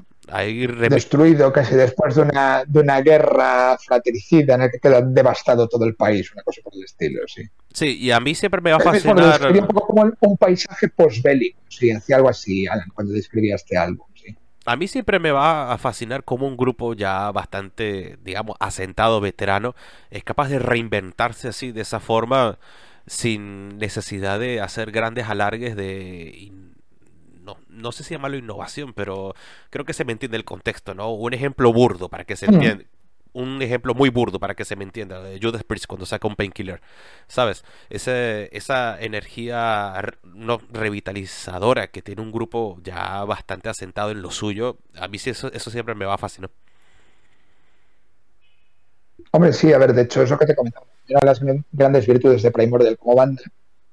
Destruido casi después de una, de una guerra fratricida en la que queda devastado todo el país, una cosa por el estilo, sí. Sí, y a mí siempre me va a fascinar... Bueno, un poco como un paisaje postbélico, sí, hacía algo así, Alan, cuando describía este álbum. A mí siempre me va a fascinar cómo un grupo ya bastante, digamos, asentado, veterano, es capaz de reinventarse así, de esa forma, sin necesidad de hacer grandes alargues de no, no sé si llamarlo innovación, pero creo que se me entiende el contexto, ¿no? Un ejemplo burdo para que se entienda. Un ejemplo muy burdo para que se me entienda, de Judas Priest cuando saca un painkiller, ¿sabes? Ese, esa energía no revitalizadora que tiene un grupo ya bastante asentado en lo suyo, a mí sí eso, eso siempre me va a fascinar. Hombre, sí, a ver, de hecho, eso que te comentaba, una de las grandes virtudes de Primordial como banda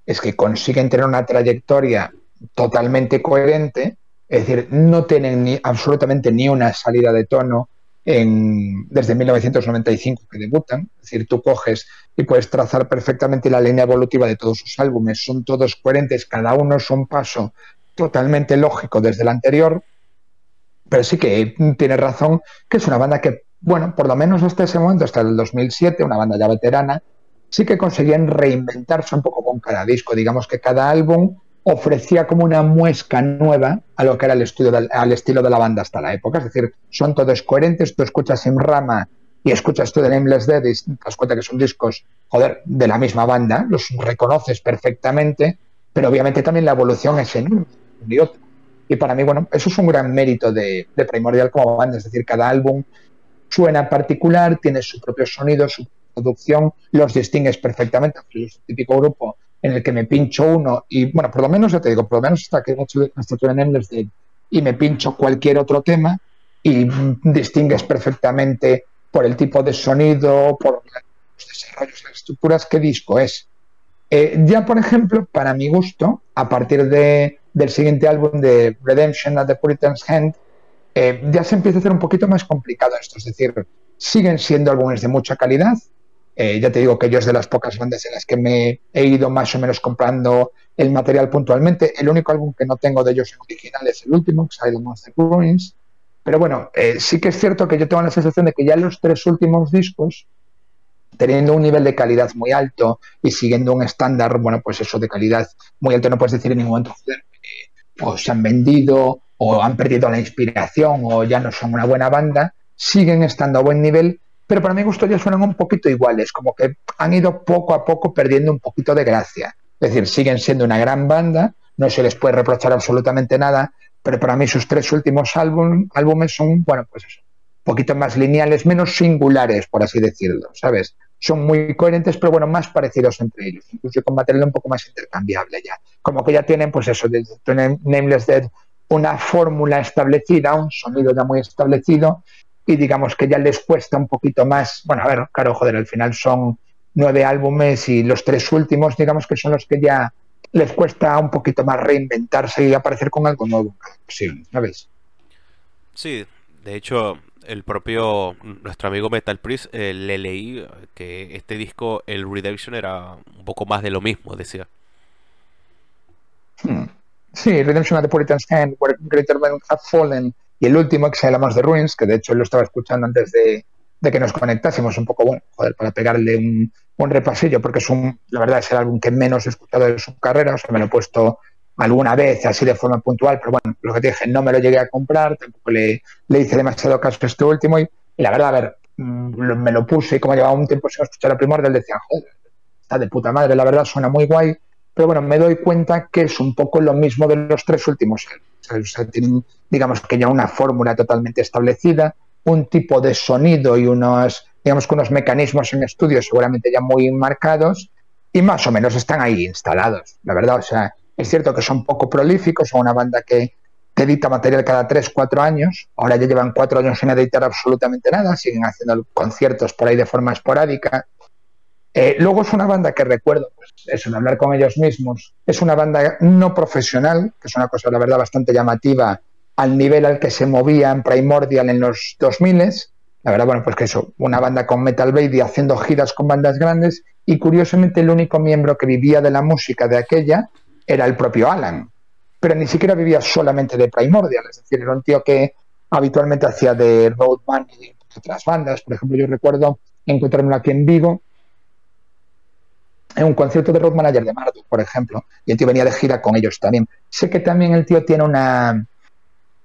es que consiguen tener una trayectoria totalmente coherente, es decir, no tienen ni, absolutamente ni una salida de tono en, desde 1995 que debutan, es decir, tú coges y puedes trazar perfectamente la línea evolutiva de todos sus álbumes, son todos coherentes, cada uno es un paso totalmente lógico desde el anterior, pero sí que tiene razón que es una banda que, bueno, por lo menos hasta ese momento, hasta el 2007, una banda ya veterana, sí que conseguían reinventarse un poco con cada disco, digamos que cada álbum ofrecía como una muesca nueva a lo que era el estudio al estilo de la banda hasta la época. Es decir, son todos coherentes. Tú escuchas en Rama y escuchas tú de Nameless Dead te das cuenta que son discos, joder, de la misma banda, los reconoces perfectamente, pero obviamente también la evolución es en y otro. Y para mí, bueno, eso es un gran mérito de, de Primordial como banda. Es decir, cada álbum suena particular, tiene su propio sonido, su producción, los distingues perfectamente. Es un típico grupo en el que me pincho uno y, bueno, por lo menos, ya te digo, por lo menos hasta que he hecho en Endless Day y me pincho cualquier otro tema y distingues perfectamente por el tipo de sonido, por los desarrollos, las estructuras, qué disco es. Eh, ya, por ejemplo, para mi gusto, a partir de, del siguiente álbum de Redemption at the Puritan's Hand, eh, ya se empieza a hacer un poquito más complicado esto. Es decir, siguen siendo álbumes de mucha calidad, eh, ya te digo que yo es de las pocas bandas en las que me he ido más o menos comprando el material puntualmente. El único álbum que no tengo de ellos en original es el último, Silent Monster Ruins. Pero bueno, eh, sí que es cierto que yo tengo la sensación de que ya los tres últimos discos, teniendo un nivel de calidad muy alto y siguiendo un estándar, bueno, pues eso de calidad muy alto, no puedes decir en ningún momento, o se han vendido, o han perdido la inspiración, o ya no son una buena banda, siguen estando a buen nivel pero para mi gusto ya suenan un poquito iguales, como que han ido poco a poco perdiendo un poquito de gracia. Es decir, siguen siendo una gran banda, no se les puede reprochar absolutamente nada, pero para mí sus tres últimos álbum, álbumes son, bueno, pues eso, un poquito más lineales, menos singulares, por así decirlo, ¿sabes? Son muy coherentes, pero bueno, más parecidos entre ellos, incluso con material un poco más intercambiable ya. Como que ya tienen, pues eso, tienen Nameless Dead, una fórmula establecida, un sonido ya muy establecido, y digamos que ya les cuesta un poquito más. Bueno, a ver, claro, joder, al final son nueve álbumes y los tres últimos, digamos que son los que ya les cuesta un poquito más reinventarse y aparecer con algo nuevo sí ¿sabes? Sí, de hecho, el propio, nuestro amigo Metal Priest, eh, le leí que este disco, el Redemption, era un poco más de lo mismo, decía. Hmm. Sí, Redemption at the Puritan's Hand, Where Greater Men Have Fallen, y el último, que se llama The Ruins, que de hecho lo estaba escuchando antes de, que nos conectásemos un poco, bueno, joder, para pegarle un, un, repasillo, porque es un, la verdad es el álbum que menos he escuchado de su carrera, o sea, me lo he puesto alguna vez así de forma puntual, pero bueno, lo que te dije, no me lo llegué a comprar, tampoco le, le hice demasiado caso a este último y, la verdad, a ver, mm, me lo puse y como llevaba un tiempo sin escuchar a Primordial, decía, joder, está de puta madre, la verdad suena muy guay, pero bueno, me doy cuenta que es un poco lo mismo de los tres últimos O sea, tienen, digamos que ya una fórmula totalmente establecida, un tipo de sonido y unos, digamos que unos mecanismos en estudio seguramente ya muy marcados y más o menos están ahí instalados, la verdad. O sea, es cierto que son poco prolíficos, son una banda que, edita material cada tres, cuatro años. Ahora ya llevan cuatro años sin editar absolutamente nada, siguen haciendo conciertos por ahí de forma esporádica eh, luego es una banda que recuerdo, pues eso, en hablar con ellos mismos, es una banda no profesional, que es una cosa, la verdad, bastante llamativa al nivel al que se movía en Primordial en los 2000 la verdad, bueno, pues que eso, una banda con Metal Baby haciendo giras con bandas grandes. Y curiosamente el único miembro que vivía de la música de aquella era el propio Alan, pero ni siquiera vivía solamente de Primordial, es decir, era un tío que habitualmente hacía de roadman y de otras bandas, por ejemplo, yo recuerdo encontrarme aquí en Vigo en un concierto de road manager de Marduk, por ejemplo, y el tío venía de gira con ellos también. Sé que también el tío tiene una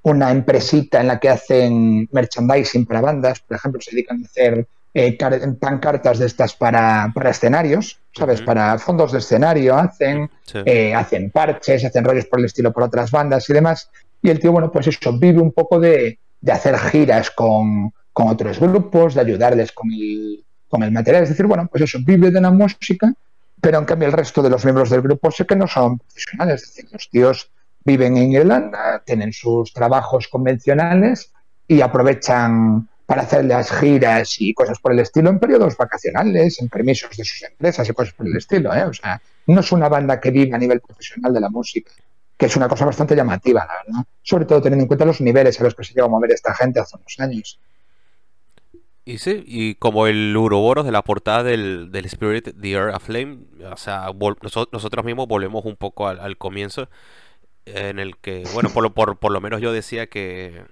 una empresita en la que hacen merchandising para bandas, por ejemplo, se dedican a hacer eh, pancartas de estas para, escenarios, ¿sabes? Para fondos de escenario, hacen, eh, hacen parches, hacen rollos por el estilo por otras bandas y demás. Y el tío, bueno, pues eso, vive un poco de, hacer giras con, otros grupos, de ayudarles con el, con el material. Es decir, bueno, pues eso, vive de la música, pero en cambio el resto de los miembros del grupo sé que no son profesionales. Es decir, los tíos viven en Irlanda, tienen sus trabajos convencionales y aprovechan para hacer las giras y cosas por el estilo en periodos vacacionales, en permisos de sus empresas y cosas por el estilo. ¿eh? O sea, no es una banda que vive a nivel profesional de la música, que es una cosa bastante llamativa, la verdad. Sobre todo teniendo en cuenta los niveles a los que se llegó a mover esta gente hace unos años. Y sí, y como el Uroboros de la portada del, del Spirit, The Earth Aflame, o sea, nosotros mismos volvemos un poco al comienzo en el que, bueno, por lo, por, por lo menos yo decía que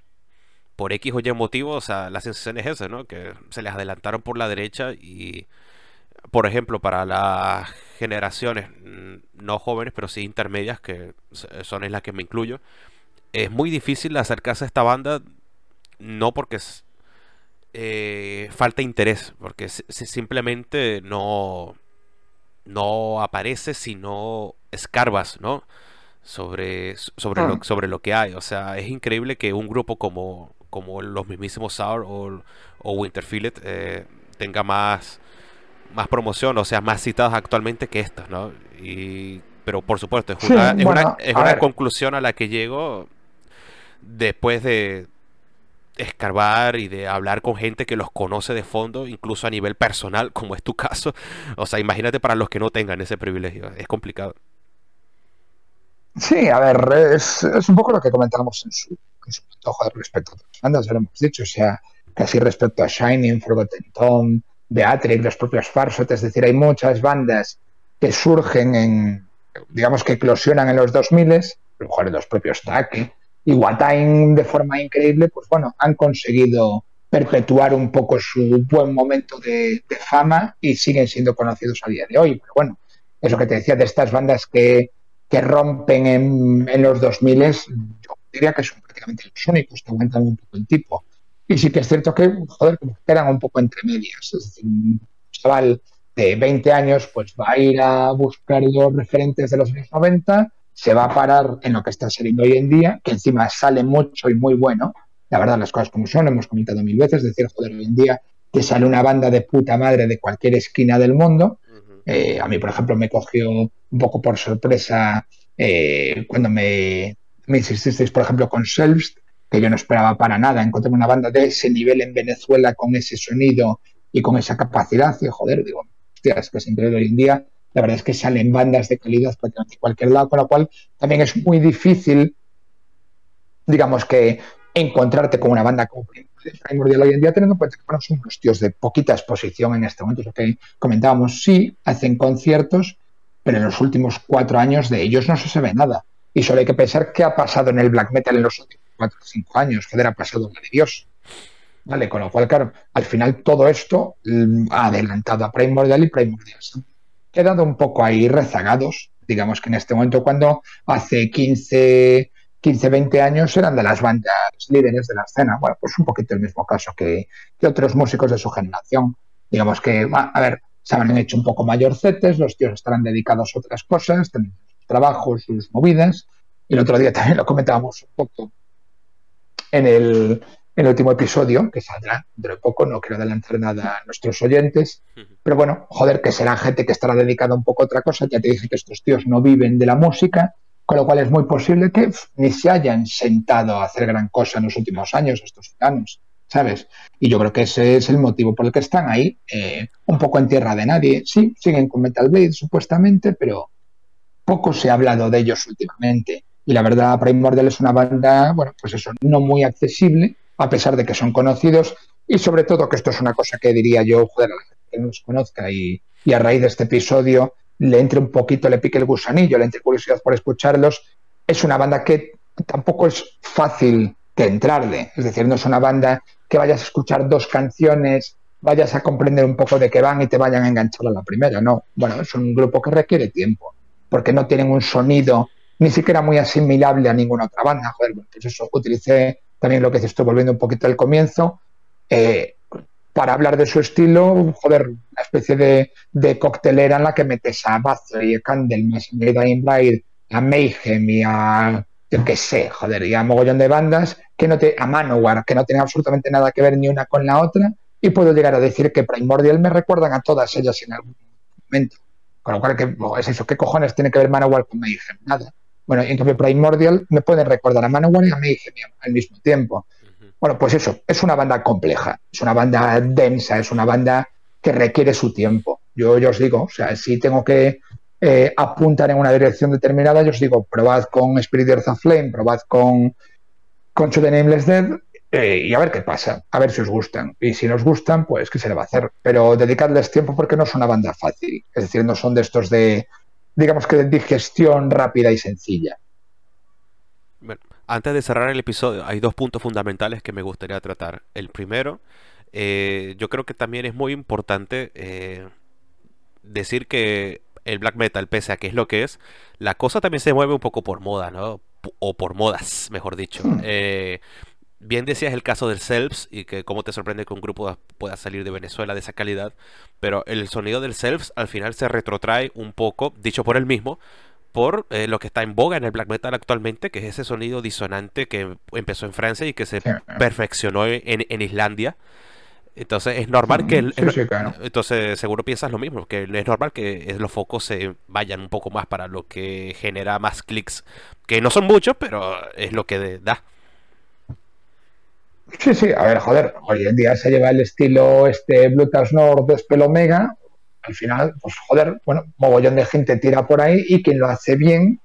por X o Y motivo, o sea, la sensación es esa, ¿no? Que se les adelantaron por la derecha y, por ejemplo, para las generaciones no jóvenes, pero sí intermedias, que son en las que me incluyo, es muy difícil acercarse a esta banda, no porque eh, falta interés, porque simplemente no, no aparece si no escarbas, ¿no? sobre, sobre, lo, sobre lo que hay. O sea, es increíble que un grupo como, como los mismísimos Sour o, o Winterfield eh, tenga más, más promoción, o sea, más citados actualmente que estas, ¿no? Y, pero por supuesto, es una, es una, es una conclusión a la que llego después de escarbar y de hablar con gente que los conoce de fondo, incluso a nivel personal, como es tu caso. O sea, imagínate para los que no tengan ese privilegio, es complicado. Sí, a ver, es, un poco lo que comentábamos en su, en su respecto a otras bandas, ya lo hemos dicho, o sea, casi respecto a Shining, Forgotten Tom, Beatrix, los propios Farsot, es decir, hay muchas bandas que surgen en, digamos que eclosionan en los 2000, a lo mejor los propios Take y Watain de forma increíble, pues bueno, han conseguido perpetuar un poco su buen momento de, fama y siguen siendo conocidos a día de hoy. Pero bueno, eso que te decía de estas bandas que que rompen en, en los 2000 yo diría que son prácticamente los únicos que aguantan un poco el tipo. Y sí que es cierto que, joder, como un poco entre medias. Es decir, un chaval de 20 años pues va a ir a buscar los referentes de los años 90, se va a parar en lo que está saliendo hoy en día, que encima sale mucho y muy bueno. La verdad, las cosas como son, hemos comentado mil veces, es decir, joder, hoy en día te sale una banda de puta madre de cualquier esquina del mundo eh, a mí, por ejemplo, me cogió un poco por sorpresa eh, cuando me, me insististeis, por ejemplo, con Selfs, que yo no esperaba para nada. Encontré una banda de ese nivel en Venezuela con ese sonido y con esa capacidad. Y joder, digo, hostia, es que siempre hoy en día la verdad es que salen bandas de calidad prácticamente de cualquier lado, con lo cual también es muy difícil, digamos que encontrarte con una banda como primordial hoy en día, teniendo en cuenta que son unos tíos de poquita exposición en este momento, es lo que comentábamos, sí, hacen conciertos, pero en los últimos cuatro años de ellos no se sabe nada. Y solo hay que pensar qué ha pasado en el black metal en los últimos cuatro o cinco años. Joder, ha pasado la de Dios. ¿Vale? Con lo cual, claro, al final todo esto mm, ha adelantado a Primordial y Primordial quedado un poco ahí rezagados. Digamos que en este momento, cuando hace 15, 15, 20 años eran de las bandas líderes de la escena. Bueno, pues un poquito el mismo caso que, otros músicos de su generación. Digamos que, a ver, se han hecho un poco mayorcetes, los tíos estarán dedicados a otras cosas, tienen sus trabajos, sus movidas. Y el otro día también lo comentábamos un poco en el, en el último episodio, que saldrá dentro de poco, no quiero adelantar nada a nuestros oyentes, pero bueno, joder, que será gente que estará dedicada un poco a otra cosa, ya te dije que estos tíos no viven de la música, con lo cual es muy posible que ni se hayan sentado a hacer gran cosa en los últimos años estos años, ¿sabes? Y yo creo que ese es el motivo por el que están ahí, eh, un poco en tierra de nadie. Sí, siguen con Metal Blade supuestamente, pero poco se ha hablado de ellos últimamente. Y la verdad, Primordial es una banda, bueno, pues eso, no muy accesible, a pesar de que son conocidos. Y sobre todo, que esto es una cosa que diría yo, joder, a la gente que no los conozca y, a raíz de este episodio le entre un poquito, le pique el gusanillo, le entre curiosidad por escucharlos. Es una banda que tampoco es fácil que entrarle. Es decir, no es una banda que vayas a escuchar dos canciones, vayas a comprender un poco de qué van y te vayan a enganchar a la primera. No, bueno, es un grupo que requiere tiempo, porque no tienen un sonido ni siquiera muy asimilable a ninguna otra banda. Joder, pues eso, utilicé también lo que se estoy volviendo un poquito al comienzo, eh, para hablar de su estilo, joder, una especie de, de, coctelera en la que metes a Bathory, a Candlemas, a Dying a Mayhem y a, yo qué sé, joder, y a mogollón de bandas, que no te, a Manowar, que no tienen absolutamente nada que ver ni una con la otra, y puedo llegar a decir que Primordial me recuerdan a todas ellas en algún momento. Con lo cual, ¿qué, es eso? ¿Qué cojones tiene que ver Manowar con Mayhem? Nada. Bueno, en cambio Primordial me pueden recordar a Manowar y a Mayhem al mismo tiempo. Bueno, pues eso, es una banda compleja, es una banda densa, es una banda que requiere su tiempo. Yo, yo os digo, o sea, si tengo que eh, apuntar en una dirección determinada, yo os digo, probad con Spirit Earth of Flame, probad con, con To the Nameless Dead eh, y a ver qué pasa, a ver si os gustan. Y si nos gustan, pues qué se le va a hacer. Pero dedicadles tiempo porque no es una banda fácil. Es decir, no son de estos de, digamos que de digestión rápida y sencilla. Bueno, antes de cerrar el episodio, hay dos puntos fundamentales que me gustaría tratar. El primero, eh, yo creo que también es muy importante eh, decir que el black metal, pese a que es lo que es, la cosa también se mueve un poco por moda, ¿no? O por modas, mejor dicho. Eh, bien decías el caso del Selfs y que cómo te sorprende que un grupo pueda salir de Venezuela de esa calidad, pero el sonido del Selfs al final se retrotrae un poco, dicho por él mismo, por eh, lo que está en boga en el black metal actualmente, que es ese sonido disonante que empezó en Francia y que se perfeccionó en, en Islandia. Entonces es normal que... Sí, sí, claro. Entonces seguro piensas lo mismo, que es normal que los focos se vayan un poco más para lo que genera más clics, que no son muchos, pero es lo que da. Sí, sí, a ver, joder, hoy en día se lleva el estilo este Bluetooth Nord Spell Omega, al final, pues joder, bueno, mogollón de gente tira por ahí y quien lo hace bien,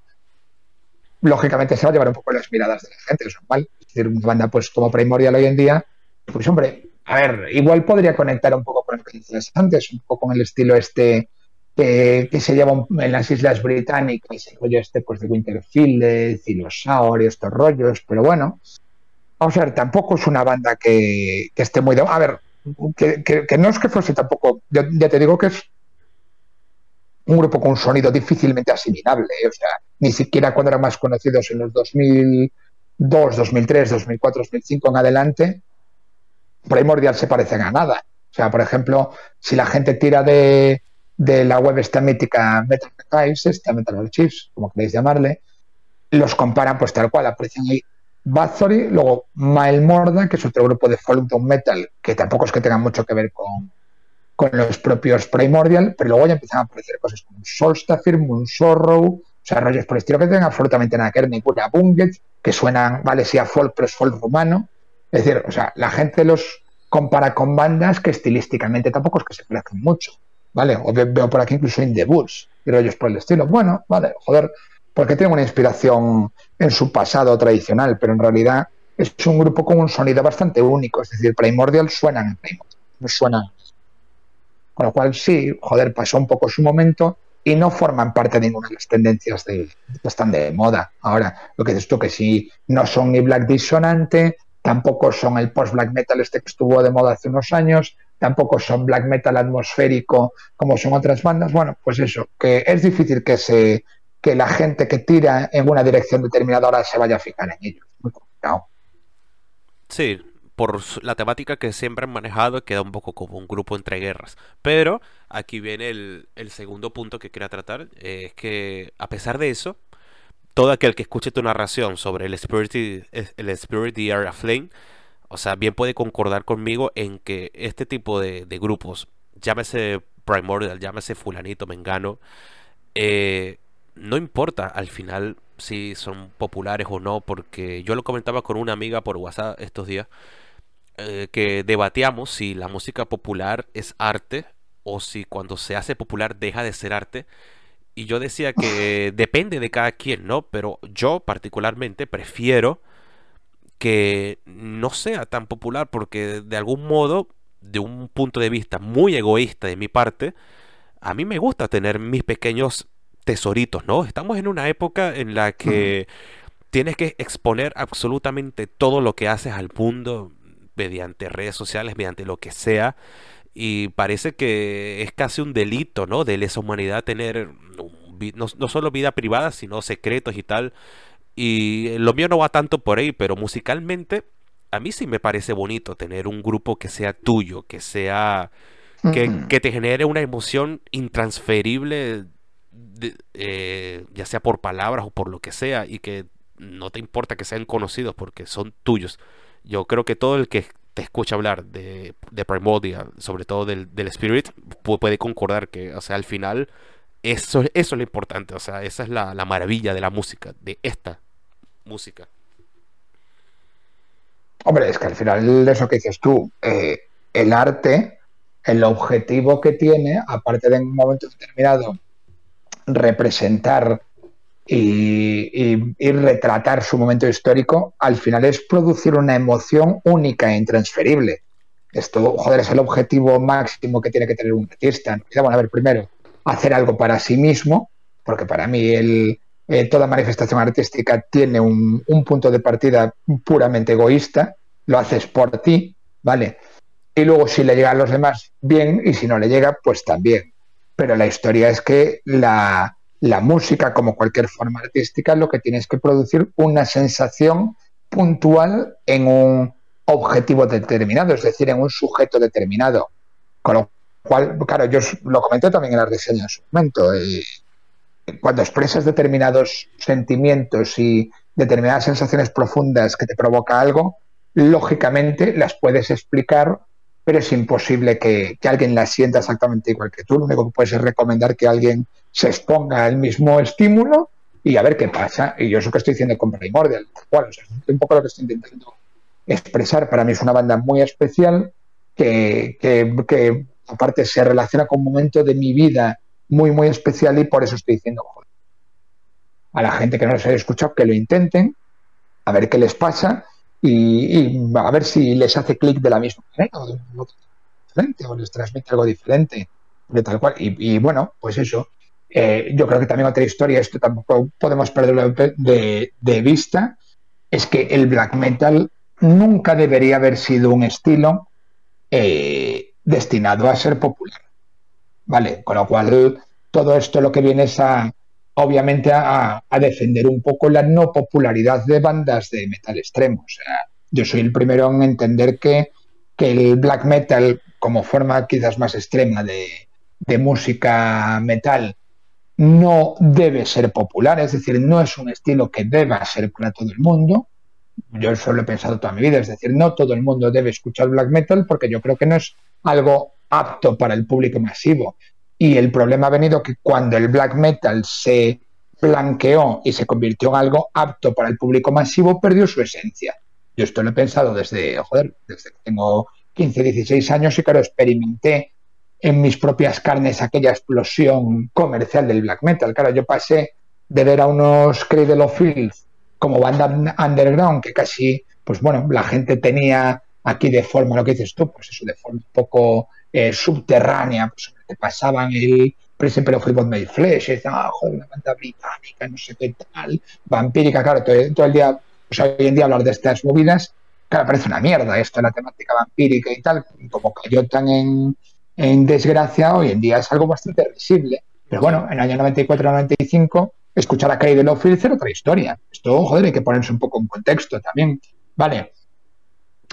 lógicamente se va a llevar un poco las miradas de la gente, es normal. Es decir, una banda pues como Primordial hoy en día, pues hombre, a ver, igual podría conectar un poco con lo que dices antes, un poco con el estilo este que, se lleva en las islas británicas, el rollo este pues de Winterfield, Cilosaur y estos rollos, pero bueno, vamos a ver, tampoco es una banda que, esté muy... De, a ver, que, no es que fuese tampoco, ya, te digo que es un grupo con un sonido difícilmente asimilable, o sea, ni siquiera cuando eran más conocidos en los 2002, 2003, 2004, 2005 en adelante, Primordial se parecen a nada. O sea, por ejemplo, si la gente tira de, de la web esta mítica Metal Archives, esta Metal Archives, como queréis llamarle, los comparan pues tal cual, aparecen ahí Bathory, luego Maelmorda, que es otro grupo de folk doom metal, que tampoco es que tenga mucho que ver con, con los propios Primordial, pero luego ya empiezan a aparecer cosas como Solstafir, Moon Sorrow, o sea, rollos por el estilo que tengan absolutamente nada que ver, ni pura Bunget, que suenan, vale, sí a folk, pero es folk rumano. Es decir, o sea, la gente los compara con bandas que estilísticamente tampoco es que se parezcan mucho, ¿vale? O veo por aquí incluso In The Bulls y rollos por el estilo. Bueno, vale, joder, porque tiene una inspiración en su pasado tradicional, pero en realidad es un grupo con un sonido bastante único, es decir, Primordial suenan no suenan. Con lo cual sí, joder, pasó un poco su momento y no forman parte de ninguna de las tendencias de, que están de moda. Ahora, lo que dices tú, que sí, no son ni black disonante, tampoco son el post-black metal este que estuvo de moda hace unos años, tampoco son black metal atmosférico como son otras bandas. Bueno, pues eso, que es difícil que se que la gente que tira en una dirección determinada ahora se vaya a fijar en ellos. Muy complicado. Sí, por la temática que siempre han manejado queda un poco como un grupo entre guerras. Pero aquí viene el, segundo punto que quería tratar, eh, es que a pesar de eso, todo aquel que escuche tu narración sobre el Spirit, el Spirit the Flame, o sea, bien puede concordar conmigo en que este tipo de, de grupos, llámese Primordial, llámese Fulanito, Mengano, eh, no importa al final si son populares o no, porque yo lo comentaba con una amiga por WhatsApp estos días, eh, que debatíamos si la música popular es arte o si cuando se hace popular deja de ser arte. y yo decía que depende de cada quien, ¿no? Pero yo particularmente prefiero que no sea tan popular porque de algún modo, de un punto de vista muy egoísta de mi parte, a mí me gusta tener mis pequeños tesoritos, ¿no? Estamos en una época en la que tienes que exponer absolutamente todo lo que haces al mundo mediante redes sociales, mediante lo que sea. Y parece que es casi un delito, ¿no? De lesa humanidad tener no, no solo vida privada, sino secretos y tal. Y lo mío no va tanto por ahí, pero musicalmente a mí sí me parece bonito tener un grupo que sea tuyo, que sea... Que, que te genere una emoción intransferible, eh, ya sea por palabras o por lo que sea, y que no te importa que sean conocidos porque son tuyos. Yo creo que todo el que te escucha hablar de, de Primordial, sobre todo del, Spirit, puede concordar que, o sea, al final eso, eso es lo importante, o sea, esa es la, la maravilla de la música, de esta música. Hombre, es que al final de eso que dices tú, eh, el arte, el objetivo que tiene, aparte de un momento determinado representar y, y, retratar su momento histórico, al final es producir una emoción única e intransferible. Esto, joder, es el objetivo máximo que tiene que tener un artista. Bueno, a ver, primero, hacer algo para sí mismo, porque para mí el, eh, toda manifestación artística tiene un, un, punto de partida puramente egoísta, lo haces por ti, ¿vale? Y luego si le llega a los demás, bien, y si no le llega, pues también. Pero la historia es que la, la música, como cualquier forma artística, lo que tiene es que producir una sensación puntual en un objetivo determinado, es decir, en un sujeto determinado. Con lo cual, claro, yo lo comenté también en las reseñas en su momento. Y cuando expresas determinados sentimientos y determinadas sensaciones profundas que te provoca algo, lógicamente las puedes explicar, pero es imposible que, que, alguien las sienta exactamente igual que tú. Lo único que puedes es recomendar que alguien se exponga al mismo estímulo y a ver qué pasa. Y yo eso que estoy diciendo con Primordial, bueno, o sea, un poco lo que estoy intentando expresar. Para mí es una banda muy especial que, que, que aparte se relaciona con un momento de mi vida muy, muy especial y por eso estoy diciendo, joder, a la gente que no los haya escuchado, que lo intenten, a ver qué les pasa y, a ver si les hace clic de la misma manera o de un modo diferente o les transmite algo diferente de tal cual. Y, bueno, pues eso. Eh, yo creo que también otra historia, esto tampoco podemos perderlo de, de, vista, es que el black metal nunca debería haber sido un estilo eh, destinado a ser popular. ¿Vale? Con lo cual, todo esto lo que viene es a, obviamente, a, defender un poco la no popularidad de bandas de metal extremo. Yo soy el primero en entender que, que el black metal, como forma quizás más extrema de, de música metal, no debe ser popular, es decir, no es un estilo que deba ser para todo el mundo. Yo eso lo he pensado toda mi vida, es decir, no todo el mundo debe escuchar black metal porque yo creo que no es algo apto para el público masivo. Y el problema ha venido que cuando el black metal se blanqueó y se convirtió en algo apto para el público masivo, perdió su esencia. Yo esto lo he pensado desde, joder, desde que tengo 15, 16 años y claro, experimenté en mis propias carnes aquella explosión comercial del black metal. Claro, yo pasé de ver a unos Cradle of Filth como banda underground que casi, pues bueno, la gente tenía aquí de forma, lo que dices tú, pues eso, de forma un poco eh, subterránea, pues pasaban el Principle of Freebot Made Flesh, decían, ah, joder, una banda británica, no sé qué tal, vampírica, claro, todo, el día, pues hoy en día hablar de estas movidas, claro, parece una mierda esto, la temática vampírica y tal, como cayó tan en, desgracia, hoy en día es algo bastante visible. Pero bueno, en el año 94-95, escuchar a Craig de Lowfield era otra historia. Esto, joder, hay que ponerse un poco en contexto también. Vale.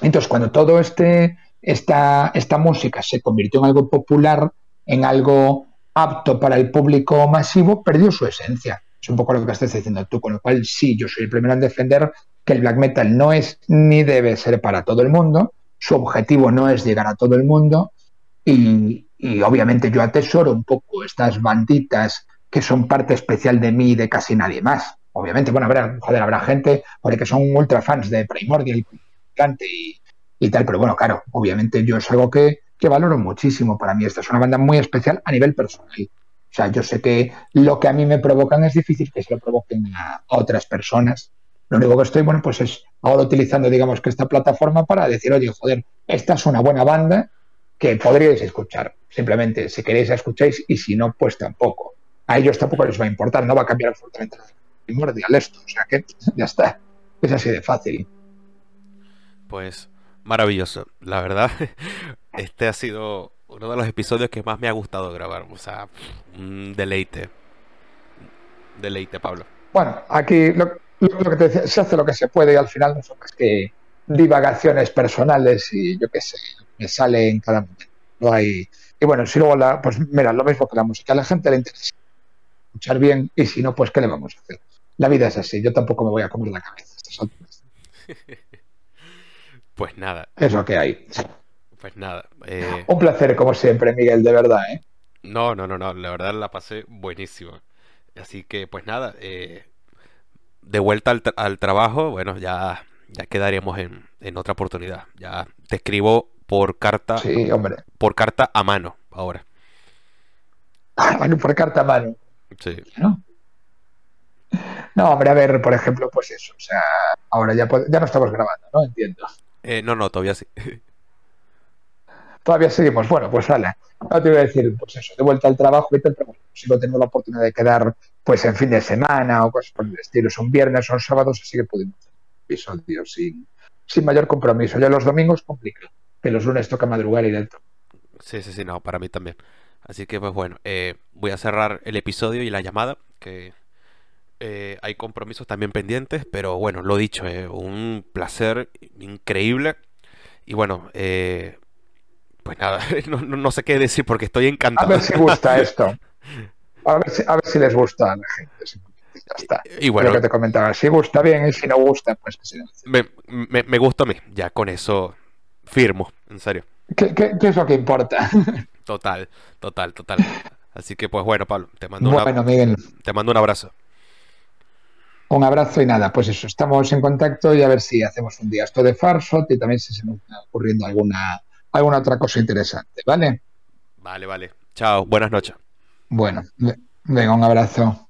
Entonces, cuando todo este, esta, esta música se convirtió en algo popular, en algo apto para el público masivo, perdió su esencia. Es un poco lo que estás diciendo tú, con lo cual sí, yo soy el primero en defender que el black metal no es ni debe ser para todo el mundo, su objetivo no es llegar a todo el mundo y, obviamente yo atesoro un poco estas banditas que son parte especial de mí y de casi nadie más. Obviamente, bueno, habrá, joder, habrá gente porque son ultra fans de Primordial y tal, pero bueno, claro, obviamente yo es algo que, que valoro muchísimo para mí. Esta es una banda muy especial a nivel personal. sea, yo sé que lo que a mí me provocan es difícil que se lo provoquen a, otras personas. Lo único que estoy, bueno, pues es ahora utilizando, digamos, que esta plataforma para decir, oye, joder, esta es una buena banda que podríais escuchar. Simplemente, si queréis, escucháis y si no, pues tampoco. A ellos tampoco les va a importar, no va a cambiar absolutamente nada primordial esto. O sea que ya está. Es así de fácil. Pues maravilloso. La verdad, este ha sido uno de los episodios que más me ha gustado grabar. O sea, un deleite. Deleite, Pablo. Bueno, aquí lo, que te decía, se hace lo que se puede y al final no son más que divagaciones personales y yo qué sé, me sale en cada momento. No hay... Y bueno, si luego la, pues mira, lo mismo que la música, a la gente le interesa escuchar bien y si no, pues ¿qué le vamos a hacer? La vida es así, yo tampoco me voy a comer la cabeza Pues nada. Es lo que hay. Pues nada. Eh, Un placer, como siempre, Miguel, de verdad, ¿eh? No, no, no, no, la verdad la pasé buenísimo. Así que, pues nada, eh, de vuelta al, trabajo, bueno, ya, ya quedaríamos en, en, otra oportunidad. Ya te escribo por carta. Sí, hombre. Por carta a mano, ahora. Ah, bueno, por carta a mano. Sí. ¿No? No, hombre, a ver, por ejemplo, pues eso. O sea, ahora ya, ya no estamos grabando, ¿no? Entiendo. Eh, no, no, todavía sí. Todavía seguimos. Bueno, pues vale. No te voy a decir, pues eso, de vuelta al trabajo y tal, pero si no tengo la oportunidad de quedar pues en fin de semana o cosas por el estilo, son viernes, son sábados, así que podemos hacer episodios sin, sin mayor compromiso. Ya los domingos complica, que los lunes toca madrugar y dentro. Sí, sí, sí, no, para mí también. Así que pues bueno, eh, voy a cerrar el episodio y la llamada, que eh, hay compromisos también pendientes, pero bueno, lo dicho, eh, un placer increíble. Y bueno, eh, pues nada, no, sé qué decir porque estoy encantado. A ver si gusta esto. A ver si, a ver si les gusta a la gente. Ya está. Y bueno, lo que te comentaba, si gusta bien y si no gusta, pues que me, me, me, gusta a mí, ya con eso firmo, en serio. ¿Qué, qué, es lo que importa? Total, total, total. Así que pues bueno, Pablo, te mando, te mando un abrazo. Un abrazo y nada, pues eso, estamos en contacto y a ver si hacemos un día esto de Farsot y también si se nos está ocurriendo alguna, alguna otra cosa interesante, ¿vale? Vale, vale. Chao, buenas noches. Bueno, venga, un abrazo.